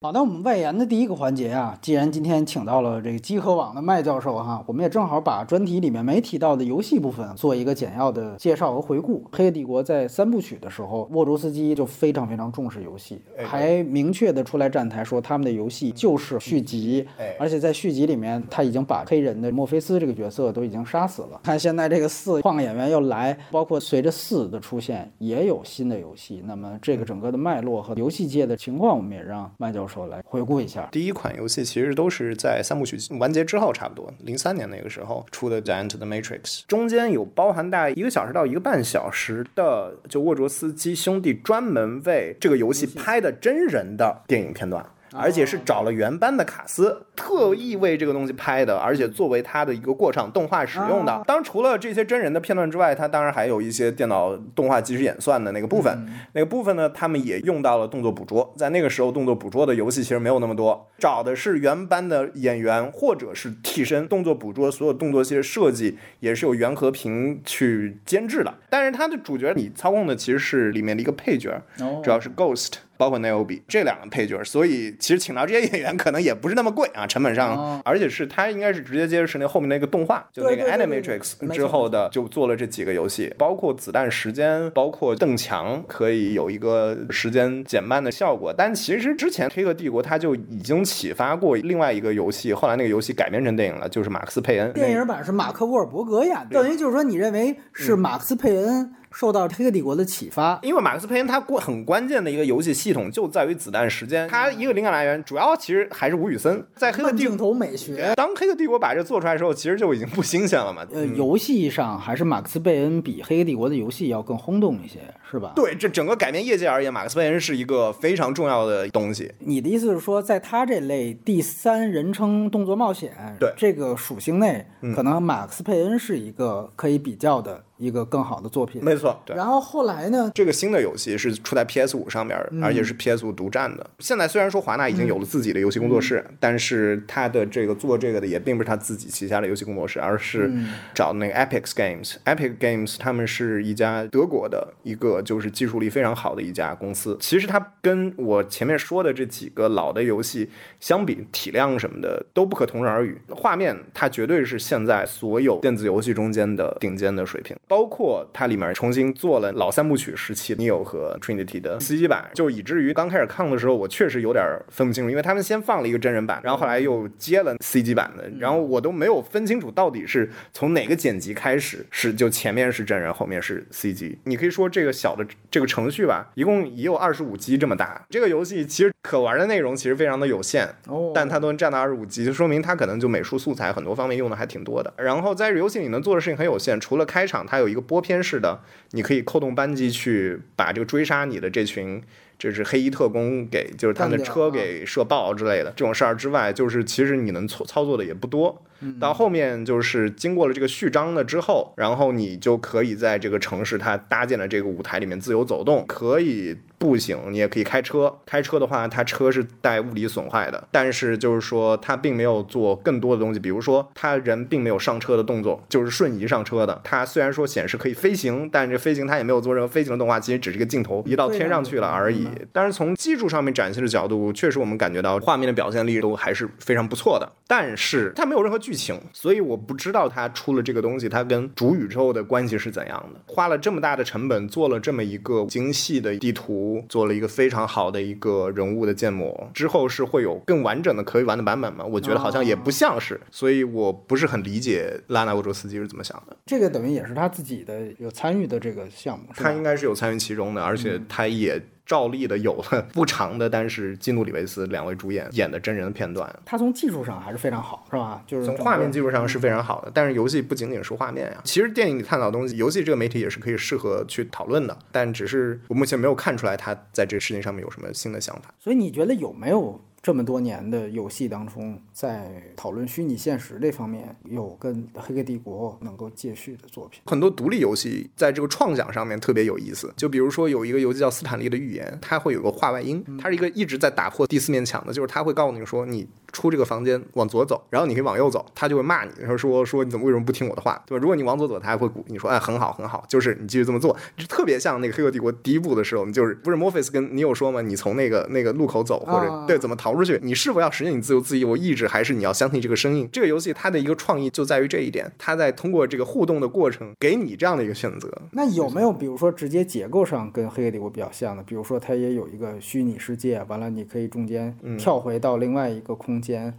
S3: 好，那我们外延的第一个环节啊，既然今天请到了这个机核网的麦教授哈，我们也正好把专题里面没提到的游戏部分做一个简要的介绍和回顾。《黑客帝国》在三部曲的时候，沃卓斯基就非常非常重视游戏，还明确的出来站台说他们的游戏就是续集，而且在续集里面他已经把黑人的墨菲斯这个角色都已经杀死了。看现在这个四换个演员又来，包括随着四的出现也有新的游戏，那么这个整个的脉络和游戏界的情况，我们也让麦教授。说来回顾一下，
S2: 第一款游戏其实都是在三部曲完结之后，差不多零三年那个时候出的《Diant the Matrix》，中间有包含大概一个小时到一个半小时的，就沃卓斯基兄弟专门为这个游戏拍的真人的电影片段。而且是找了原班的卡斯，特意为这个东西拍的，而且作为它的一个过场动画使用的。当然，除了这些真人的片段之外，它当然还有一些电脑动画即时演算的那个部分。那个部分呢，他们也用到了动作捕捉。在那个时候，动作捕捉的游戏其实没有那么多，找的是原班的演员或者是替身动作捕捉，所有动作戏的设计也是由袁和平去监制的。但是它的主角你操控的其实是里面的一个配角，主要是 Ghost。包括 Naomi 这两个配角，所以其实请到这些演员可能也不是那么贵啊，成本上，而且是他应该是直接接着是那后面那个动画，就那个 Animatrix 之后的，就做了这几个游戏，包括子弹时间，包括邓强可以有一个时间减慢的效果。但其实之前《黑客帝国》它就已经启发过另外一个游戏，后来那个游戏改编成电影了，就是马克思佩恩。
S3: 电影版是马克沃尔伯格演的，等于就是说你认为是马克思佩恩。受到《黑客帝国》的启发，
S2: 因为马克思佩恩他关很关键的一个游戏系统就在于子弹时间，他一个灵感来源主要其实还是吴宇森在《黑客
S3: 镜头美学》。
S2: 当《黑客帝国》把这做出来的时候，其实就已经不新鲜了嘛。
S3: 呃，游戏上还是马克思贝恩比《黑客帝国》的游戏要更轰动一些，是吧？
S2: 对，这整个改变业界而言，马克思佩恩是一个非常重要的东西。
S3: 你的意思是说，在他这类第三人称动作冒险
S2: 对
S3: 这个属性内，可能马克思佩恩是一个可以比较的。一个更好的作品，
S2: 没错。
S3: 对然后后来呢？
S2: 这个新的游戏是出在 PS 五上面，而且是 PS 五独占的。现在虽然说华纳已经有了自己的游戏工作室，但是他的这个做这个的也并不是他自己旗下的游戏工作室，而是找那个 Epic Games。Epic Games 他们是一家德国的一个就是技术力非常好的一家公司。其实它跟我前面说的这几个老的游戏相比，体量什么的都不可同日而语。画面它绝对是现在所有电子游戏中间的顶尖的水平。包括它里面重新做了老三部曲时期 Neo 和 Trinity 的 CG 版，就以至于刚开始看的时候，我确实有点分不清楚，因为他们先放了一个真人版，然后后来又接了 CG 版的，然后我都没有分清楚到底是从哪个剪辑开始是就前面是真人，后面是 CG。你可以说这个小的这个程序吧，一共也有二十五 G 这么大，这个游戏其实可玩的内容其实非常的有限，
S3: 哦，
S2: 但它都能占到二十五 G，就说明它可能就美术素材很多方面用的还挺多的。然后在游戏里能做的事情很有限，除了开场它。有一个拨片式的，你可以扣动扳机去把这个追杀你的这群。就是黑衣特工给，就是他们的车给射爆之类的这种事儿之外，就是其实你能操操作的也不多。到后面就是经过了这个序章了之后，然后你就可以在这个城市它搭建的这个舞台里面自由走动，可以步行，你也可以开车。开车的话，它车是带物理损坏的，但是就是说它并没有做更多的东西，比如说它人并没有上车的动作，就是瞬移上车的。它虽然说显示可以飞行，但这飞行它也没有做任何飞行的动画，其实只是一个镜头移到天上去了而已。但是从技术上面展现的角度，确实我们感觉到画面的表现力都还是非常不错的。但是它没有任何剧情，所以我不知道它出了这个东西，它跟主宇宙的关系是怎样的。花了这么大的成本做了这么一个精细的地图，做了一个非常好的一个人物的建模，之后是会有更完整的可以玩的版本吗？我觉得好像也不像是，所以我不是很理解拉纳沃卓斯基是怎么想的。
S3: 这个等于也是他自己的有参与的这个项目，
S2: 他应该是有参与其中的，而且他也。照例的有了不长的，但是基努里维斯两位主演演的真人的片段。
S3: 他从技术上还是非常好，是吧？就是
S2: 从画面技术上是非常好的。但是游戏不仅仅是画面呀，其实电影里探讨的东西，游戏这个媒体也是可以适合去讨论的。但只是我目前没有看出来他在这个事情上面有什么新的想法。
S3: 所以你觉得有没有？这么多年的游戏当中，在讨论虚拟现实这方面，有跟《黑客帝国》能够接续的作品。
S2: 很多独立游戏在这个创想上面特别有意思。就比如说有一个游戏叫《斯坦利的预言》，它会有个话外音，它是一个一直在打破第四面墙的，就是它会告诉你说你。出这个房间往左走，然后你可以往右走，他就会骂你，然后说说你怎么为什么不听我的话，对吧？如果你往左走，他还会鼓你说，哎，很好很好，就是你继续这么做，就特别像那个《黑客帝国》第一部的时候，就是不是墨菲斯跟你有说吗？你从那个那个路口走，或者对怎么逃逃出去，你是否要实现你自由自由意志，还是你要相信这个声音？这个游戏它的一个创意就在于这一点，它在通过这个互动的过程给你这样的一个选择。
S3: 那有没有比如说直接结构上跟《黑客帝国》比较像的？比如说它也有一个虚拟世界，完了你可以中间跳回到另外一个空间。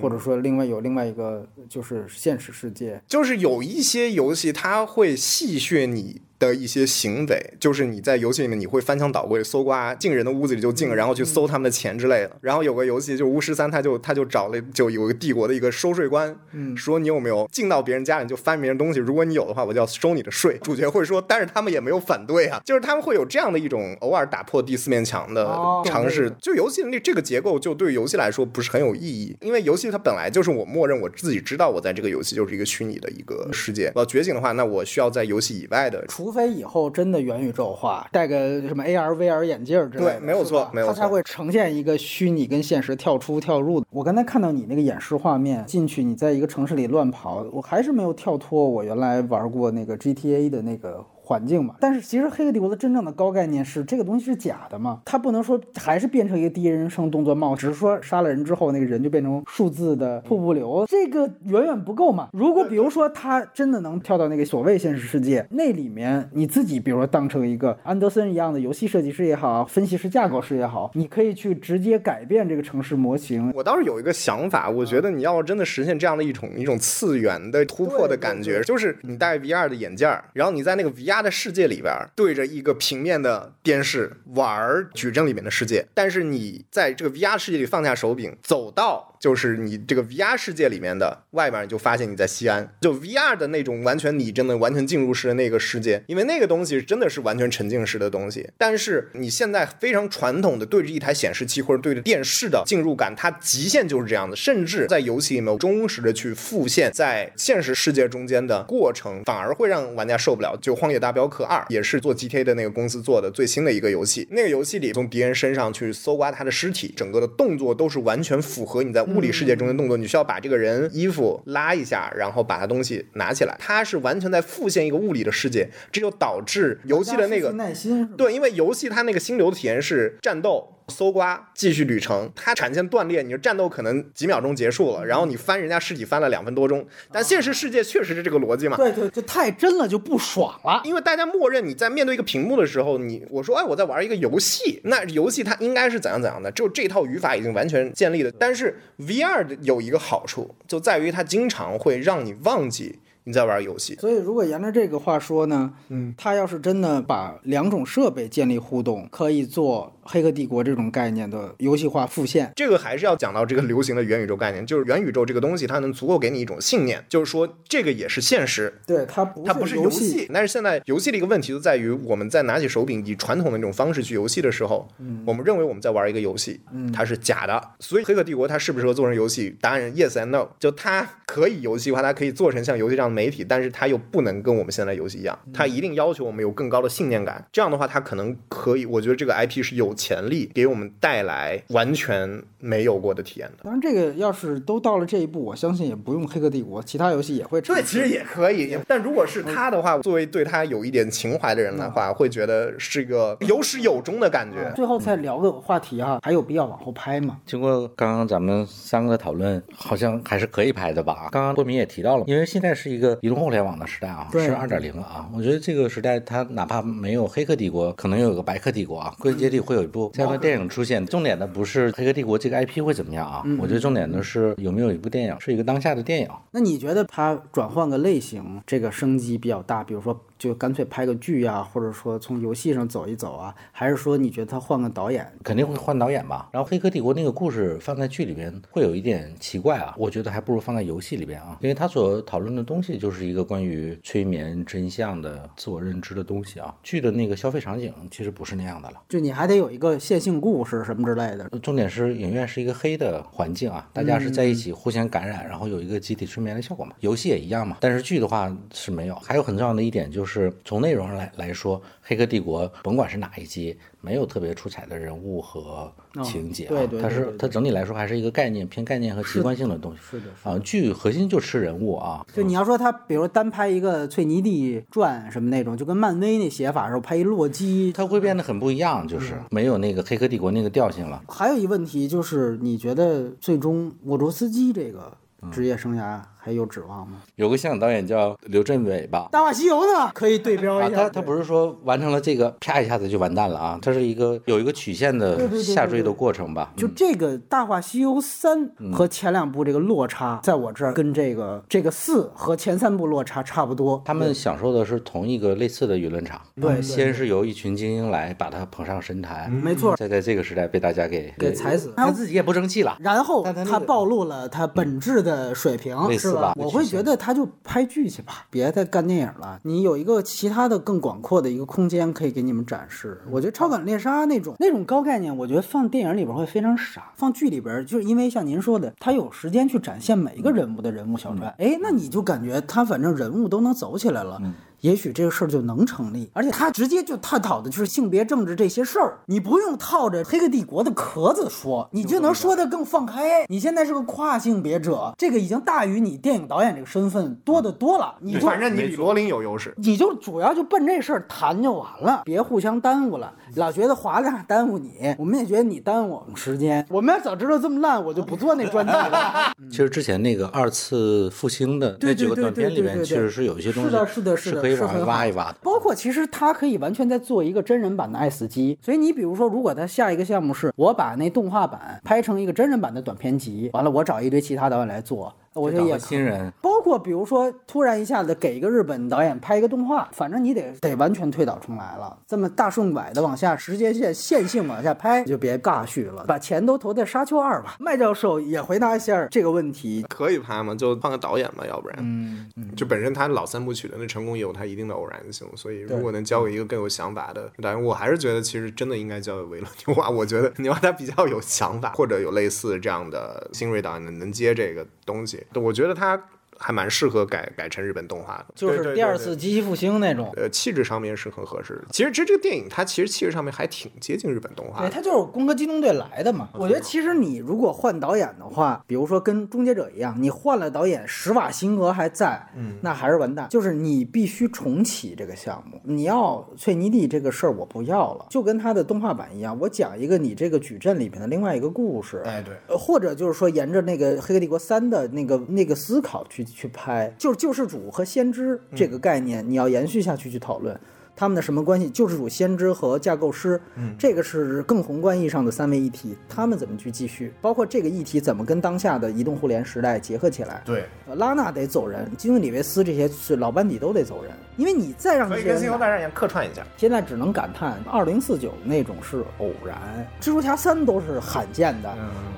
S3: 或者说，另外有另外一个就是现实世界，
S2: 就是有一些游戏它会戏谑你。的一些行为，就是你在游戏里面你会翻墙倒柜、搜刮，进人的屋子里就进，然后去搜他们的钱之类的。然后有个游戏，就巫师三，他就他就找了，就有个帝国的一个收税官，嗯，说你有没有进到别人家里就翻别人东西？如果你有的话，我就要收你的税。主角会说，但是他们也没有反对啊，就是他们会有这样的一种偶尔打破第四面墙的尝试。就游戏的这个结构，就对游戏来说不是很有意义，因为游戏它本来就是我默认我自己知道我在这个游戏就是一个虚拟的一个世界。我要觉醒的话，那我需要在游戏以外的，
S3: 除非以后真。的元宇宙化，戴个什么 AR、VR 眼镜之类的，
S2: 对，没有错，没有错，
S3: 它才会呈现一个虚拟跟现实跳出跳入的。我刚才看到你那个演示画面，进去你在一个城市里乱跑，我还是没有跳脱我原来玩过那个 GTA 的那个。环境嘛，但是其实《黑客帝国》的真正的高概念是这个东西是假的嘛？它不能说还是变成一个第一人称动作帽，只是说杀了人之后那个人就变成数字的瀑布流，这个远远不够嘛。如果比如说他真的能跳到那个所谓现实世界，那里面你自己比如说当成一个安德森一样的游戏设计师也好，分析师架构师也好，你可以去直接改变这个城市模型。
S2: 我倒是有一个想法，我觉得你要真的实现这样的一种一种次元的突破的感觉，就是你戴 VR 的眼镜，然后你在那个 VR。他的世界里边对着一个平面的电视玩矩阵里面的世界，但是你在这个 VR 世界里放下手柄，走到。就是你这个 VR 世界里面的外面，你就发现你在西安，就 VR 的那种完全拟真的、完全进入式的那个世界，因为那个东西真的是完全沉浸式的东西。但是你现在非常传统的对着一台显示器或者对着电视的进入感，它极限就是这样的。甚至在游戏里面忠实的去复现在现实世界中间的过程，反而会让玩家受不了。就《荒野大镖客二》也是做 GTA 的那个公司做的最新的一个游戏，那个游戏里从敌人身上去搜刮他的尸体，整个的动作都是完全符合你在。物理世界中的动作，你需要把这个人衣服拉一下，然后把他东西拿起来，它是完全在复现一个物理的世界，这就导致游戏的那个
S3: 耐心
S2: 对，因为游戏它那个心流的体验是战斗。搜刮，继续旅程。它产线断裂，你的战斗可能几秒钟结束了，然后你翻人家尸体翻了两分多钟。但现实世界确实是这个逻辑嘛？
S3: 对对，就太真了就不爽了。
S2: 因为大家默认你在面对一个屏幕的时候，你我说哎我在玩一个游戏，那游戏它应该是怎样怎样的？就这套语法已经完全建立的。但是 VR 的有一个好处，就在于它经常会让你忘记。你在玩游戏，
S3: 所以如果沿着这个话说呢，嗯，他要是真的把两种设备建立互动，可以做《黑客帝国》这种概念的游戏化复现。
S2: 这个还是要讲到这个流行的元宇宙概念，就是元宇宙这个东西，它能足够给你一种信念，就是说这个也是现实。
S3: 对，它不
S2: 它不是游戏。但是现在游戏的一个问题就在于，我们在拿起手柄以传统的那种方式去游戏的时候，嗯，我们认为我们在玩一个游戏，嗯，它是假的。所以《黑客帝国》它适不适合做成游戏？答案 yes and no。就它可以游戏化，它可以做成像游戏这样的媒体，但是它又不能跟我们现在游戏一样，它一定要求我们有更高的信念感。这样的话，它可能可以，我觉得这个 IP 是有潜力给我们带来完全没有过的体验的。
S3: 当然，这个要是都到了这一步，我相信也不用《黑客帝国》，其他游戏也会。
S2: 对，其实也可以。但如果是他的话，作为对他有一点情怀的人的话，会觉得是一个有始有终的感觉。
S3: 最后再聊个话题哈，还有必要往后拍吗？
S1: 经过刚刚咱们三个的讨论，好像还是可以拍的吧？刚刚多明也提到了，因为现在是一个移动互联网的。时代啊，是二点零了啊！我觉得这个时代，它哪怕没有《黑客帝国》，可能有个《白客帝国》啊，归根结底会有一部这样的电影出现。重点的不是《黑客帝国》这个 IP 会怎么样啊？我觉得重点的是有没有一部电影是一个当下的电影。
S3: 那你觉得它转换个类型，这个升级比较大？比如说。就干脆拍个剧呀，或者说从游戏上走一走啊，还是说你觉得他换个导演？
S1: 肯定会换导演吧。然后《黑客帝国》那个故事放在剧里边会有一点奇怪啊，我觉得还不如放在游戏里边啊，因为他所讨论的东西就是一个关于催眠、真相的自我认知的东西啊。剧的那个消费场景其实不是那样的了，
S3: 就你还得有一个线性故事什么之类的。
S1: 重点是影院是一个黑的环境啊，大家是在一起互相感染，然后有一个集体催眠的效果嘛。游戏也一样嘛，但是剧的话是没有。还有很重要的一点就是从内容。来来说，《黑客帝国》甭管是哪一集。没有特别出彩的人物和情节
S3: 啊，
S1: 它是它整体来说还是一个概念偏概念和奇观性的东西。
S3: 是的
S1: 啊，剧核心就吃人物啊。
S3: 就你要说它他比如单拍一个翠尼蒂传什么那种，就跟漫威那写法时候拍一洛基，
S1: 它会变得很不一样，就是没有那个《黑客帝国》那个调性了。
S3: 还有一问题就是，你觉得最终沃卓斯基这个职业生涯还有指望吗？
S1: 有个香港导演叫刘镇伟吧，
S3: 大话西游》呢？可以对标
S1: 啊，
S3: 一下。
S1: 他他不是说完成了这个，啪一下子就完蛋了啊，它是一个有一个曲线的下坠的过程吧。
S3: 就这个《大话西游三》
S1: 嗯
S3: 和前两部这个落差，在我这儿跟这个这个四和前三部落差差不多。
S1: 他们享受的是同一个类似的舆论场，
S3: 对对
S1: 先是由一群精英来把他捧上神坛，
S3: 没错，
S1: 再在这个时代被大家给
S3: 给踩死
S1: 他自己也不争气了。
S3: 然后
S1: 他
S3: 暴露了他本质的水平，是我会觉得他就拍剧去吧，别再干电影了。你有一个其他的更广阔的一个空间可以给你们展示。我觉得《超感猎杀》那种那种高概念，我觉得放电影里边会非常傻，放剧里边就是因为像您说的，他有时间去展现每一个人物的人物小传。哎，那你就感觉他反正人物都能走起来了。也许这个事儿就能成立，而且他直接就探讨的就是性别政治这些事儿，你不用套着《黑客帝国》的壳子说，你就能说的更放开。你现在是个跨性别者，这个已经大于你电影导演这个身份多得多了。你就
S2: 反正你比罗琳有优势。
S3: 你就主要就奔这事儿谈就完了，别互相耽误了。老觉得华子耽误你，我们也觉得你耽误我们时间。我们要早知道这么烂，我就不做那专题了。*laughs*
S1: 其实之前那个二次复兴的那几个短片里面，
S3: 对对对
S1: 其实是有一些东西
S3: 是的，是的，
S1: 是可以往
S3: 很
S1: 挖一挖的。
S3: 包括其实他可以完全在做一个真人版的爱死机。所以你比如说，如果他下一个项目是我把那动画版拍成一个真人版的短片集，完了我找一堆其他导演来做。我觉得也
S1: 新人，
S3: 包括比如说，突然一下子给一个日本导演拍一个动画，反正你得得完全推倒重来了。这么大顺拐的往下时间线线性往下拍，就别尬续了，把钱都投在《沙丘二》吧。麦教授也回答一下这个问题。
S2: 可以拍吗？就换个导演吧，要不然，
S3: 嗯，
S2: 就本身他老三部曲的那成功也有他一定的偶然性，所以如果能交给一个更有想法的导演，我还是觉得其实真的应该交给维勒纽瓦。我觉得纽瓦他比较有想法，或者有类似这样的新锐导演能能接这个东西，我觉得他。还蛮适合改改成日本动画的，
S3: 就是第二次机器复兴那种。
S2: 呃，气质上面是很合适的。其实，其实这个电影它其实气质上面还挺接近日本动画
S3: 对，
S2: 的。
S3: 它就是《攻壳机动队》来的嘛。我觉得其实你如果换导演的话，比如说跟《终结者》一样，你换了导演，施瓦辛格还在，嗯，那还是完蛋。就是你必须重启这个项目。你要翠尼蒂这个事儿，我不要了，就跟他的动画版一样，我讲一个你这个矩阵里面的另外一个故事。
S2: 哎，对，
S3: 呃，或者就是说沿着那个《黑客帝国三》的那个那个思考去去拍，就是救世主和先知这个概念，你要延续下去去讨论。他们的什么关系？救世主、先知和架构师，嗯，这个是更宏观意义上的三位一体，他们怎么去继续？包括这个议题怎么跟当下的移动互联时代结合起来？
S2: 对，
S3: 呃拉纳得走人，基努里维斯这些是老班底都得走人，因为你再让这些人来
S2: 大战一样客串一下。
S3: 现在只能感叹，二零四九那种是偶然，蜘蛛侠三都是罕见的，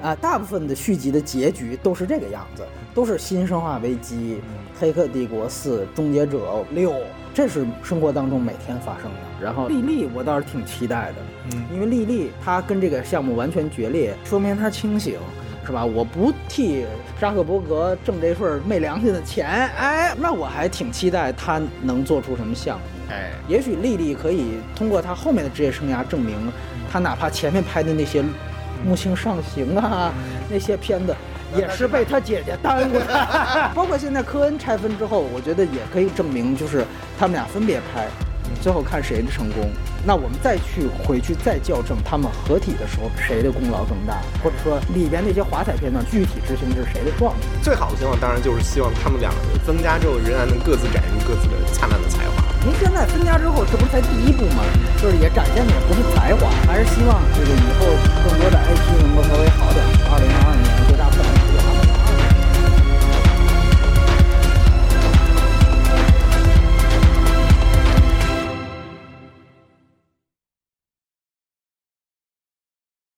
S3: 啊，大部分的续集的结局都是这个样子，都是新生化危机、黑客帝国四、终结者六，这是生活当中每天发生的。然后丽丽，我倒是挺期待的，嗯，因为丽丽她跟这个项目完全决裂，说明她清醒。是吧？我不替扎克伯格挣这份昧良心的钱，哎，那我还挺期待他能做出什么项目。
S2: 哎，
S3: 也许丽丽可以通过她后面的职业生涯证明，她哪怕前面拍的那些《木星上行》啊，那些片子。也是被他姐姐耽误了 *laughs* 包括现在科恩拆分之后我觉得也可以证明就是他们俩分别拍。最后看谁的成功那我们再去回去再校正他们合体的时候谁的功劳更大或者说里边那些华彩片段具体执行的是谁的状态？
S2: 最好的情况当然就是希望他们俩分家之后仍然能各自展现各自的灿烂的才华。
S3: 您现在分家之后这不是才第一步吗？就是也展现的也不是才华还是希望这个以后更多的 ip 能够稍微好点二零二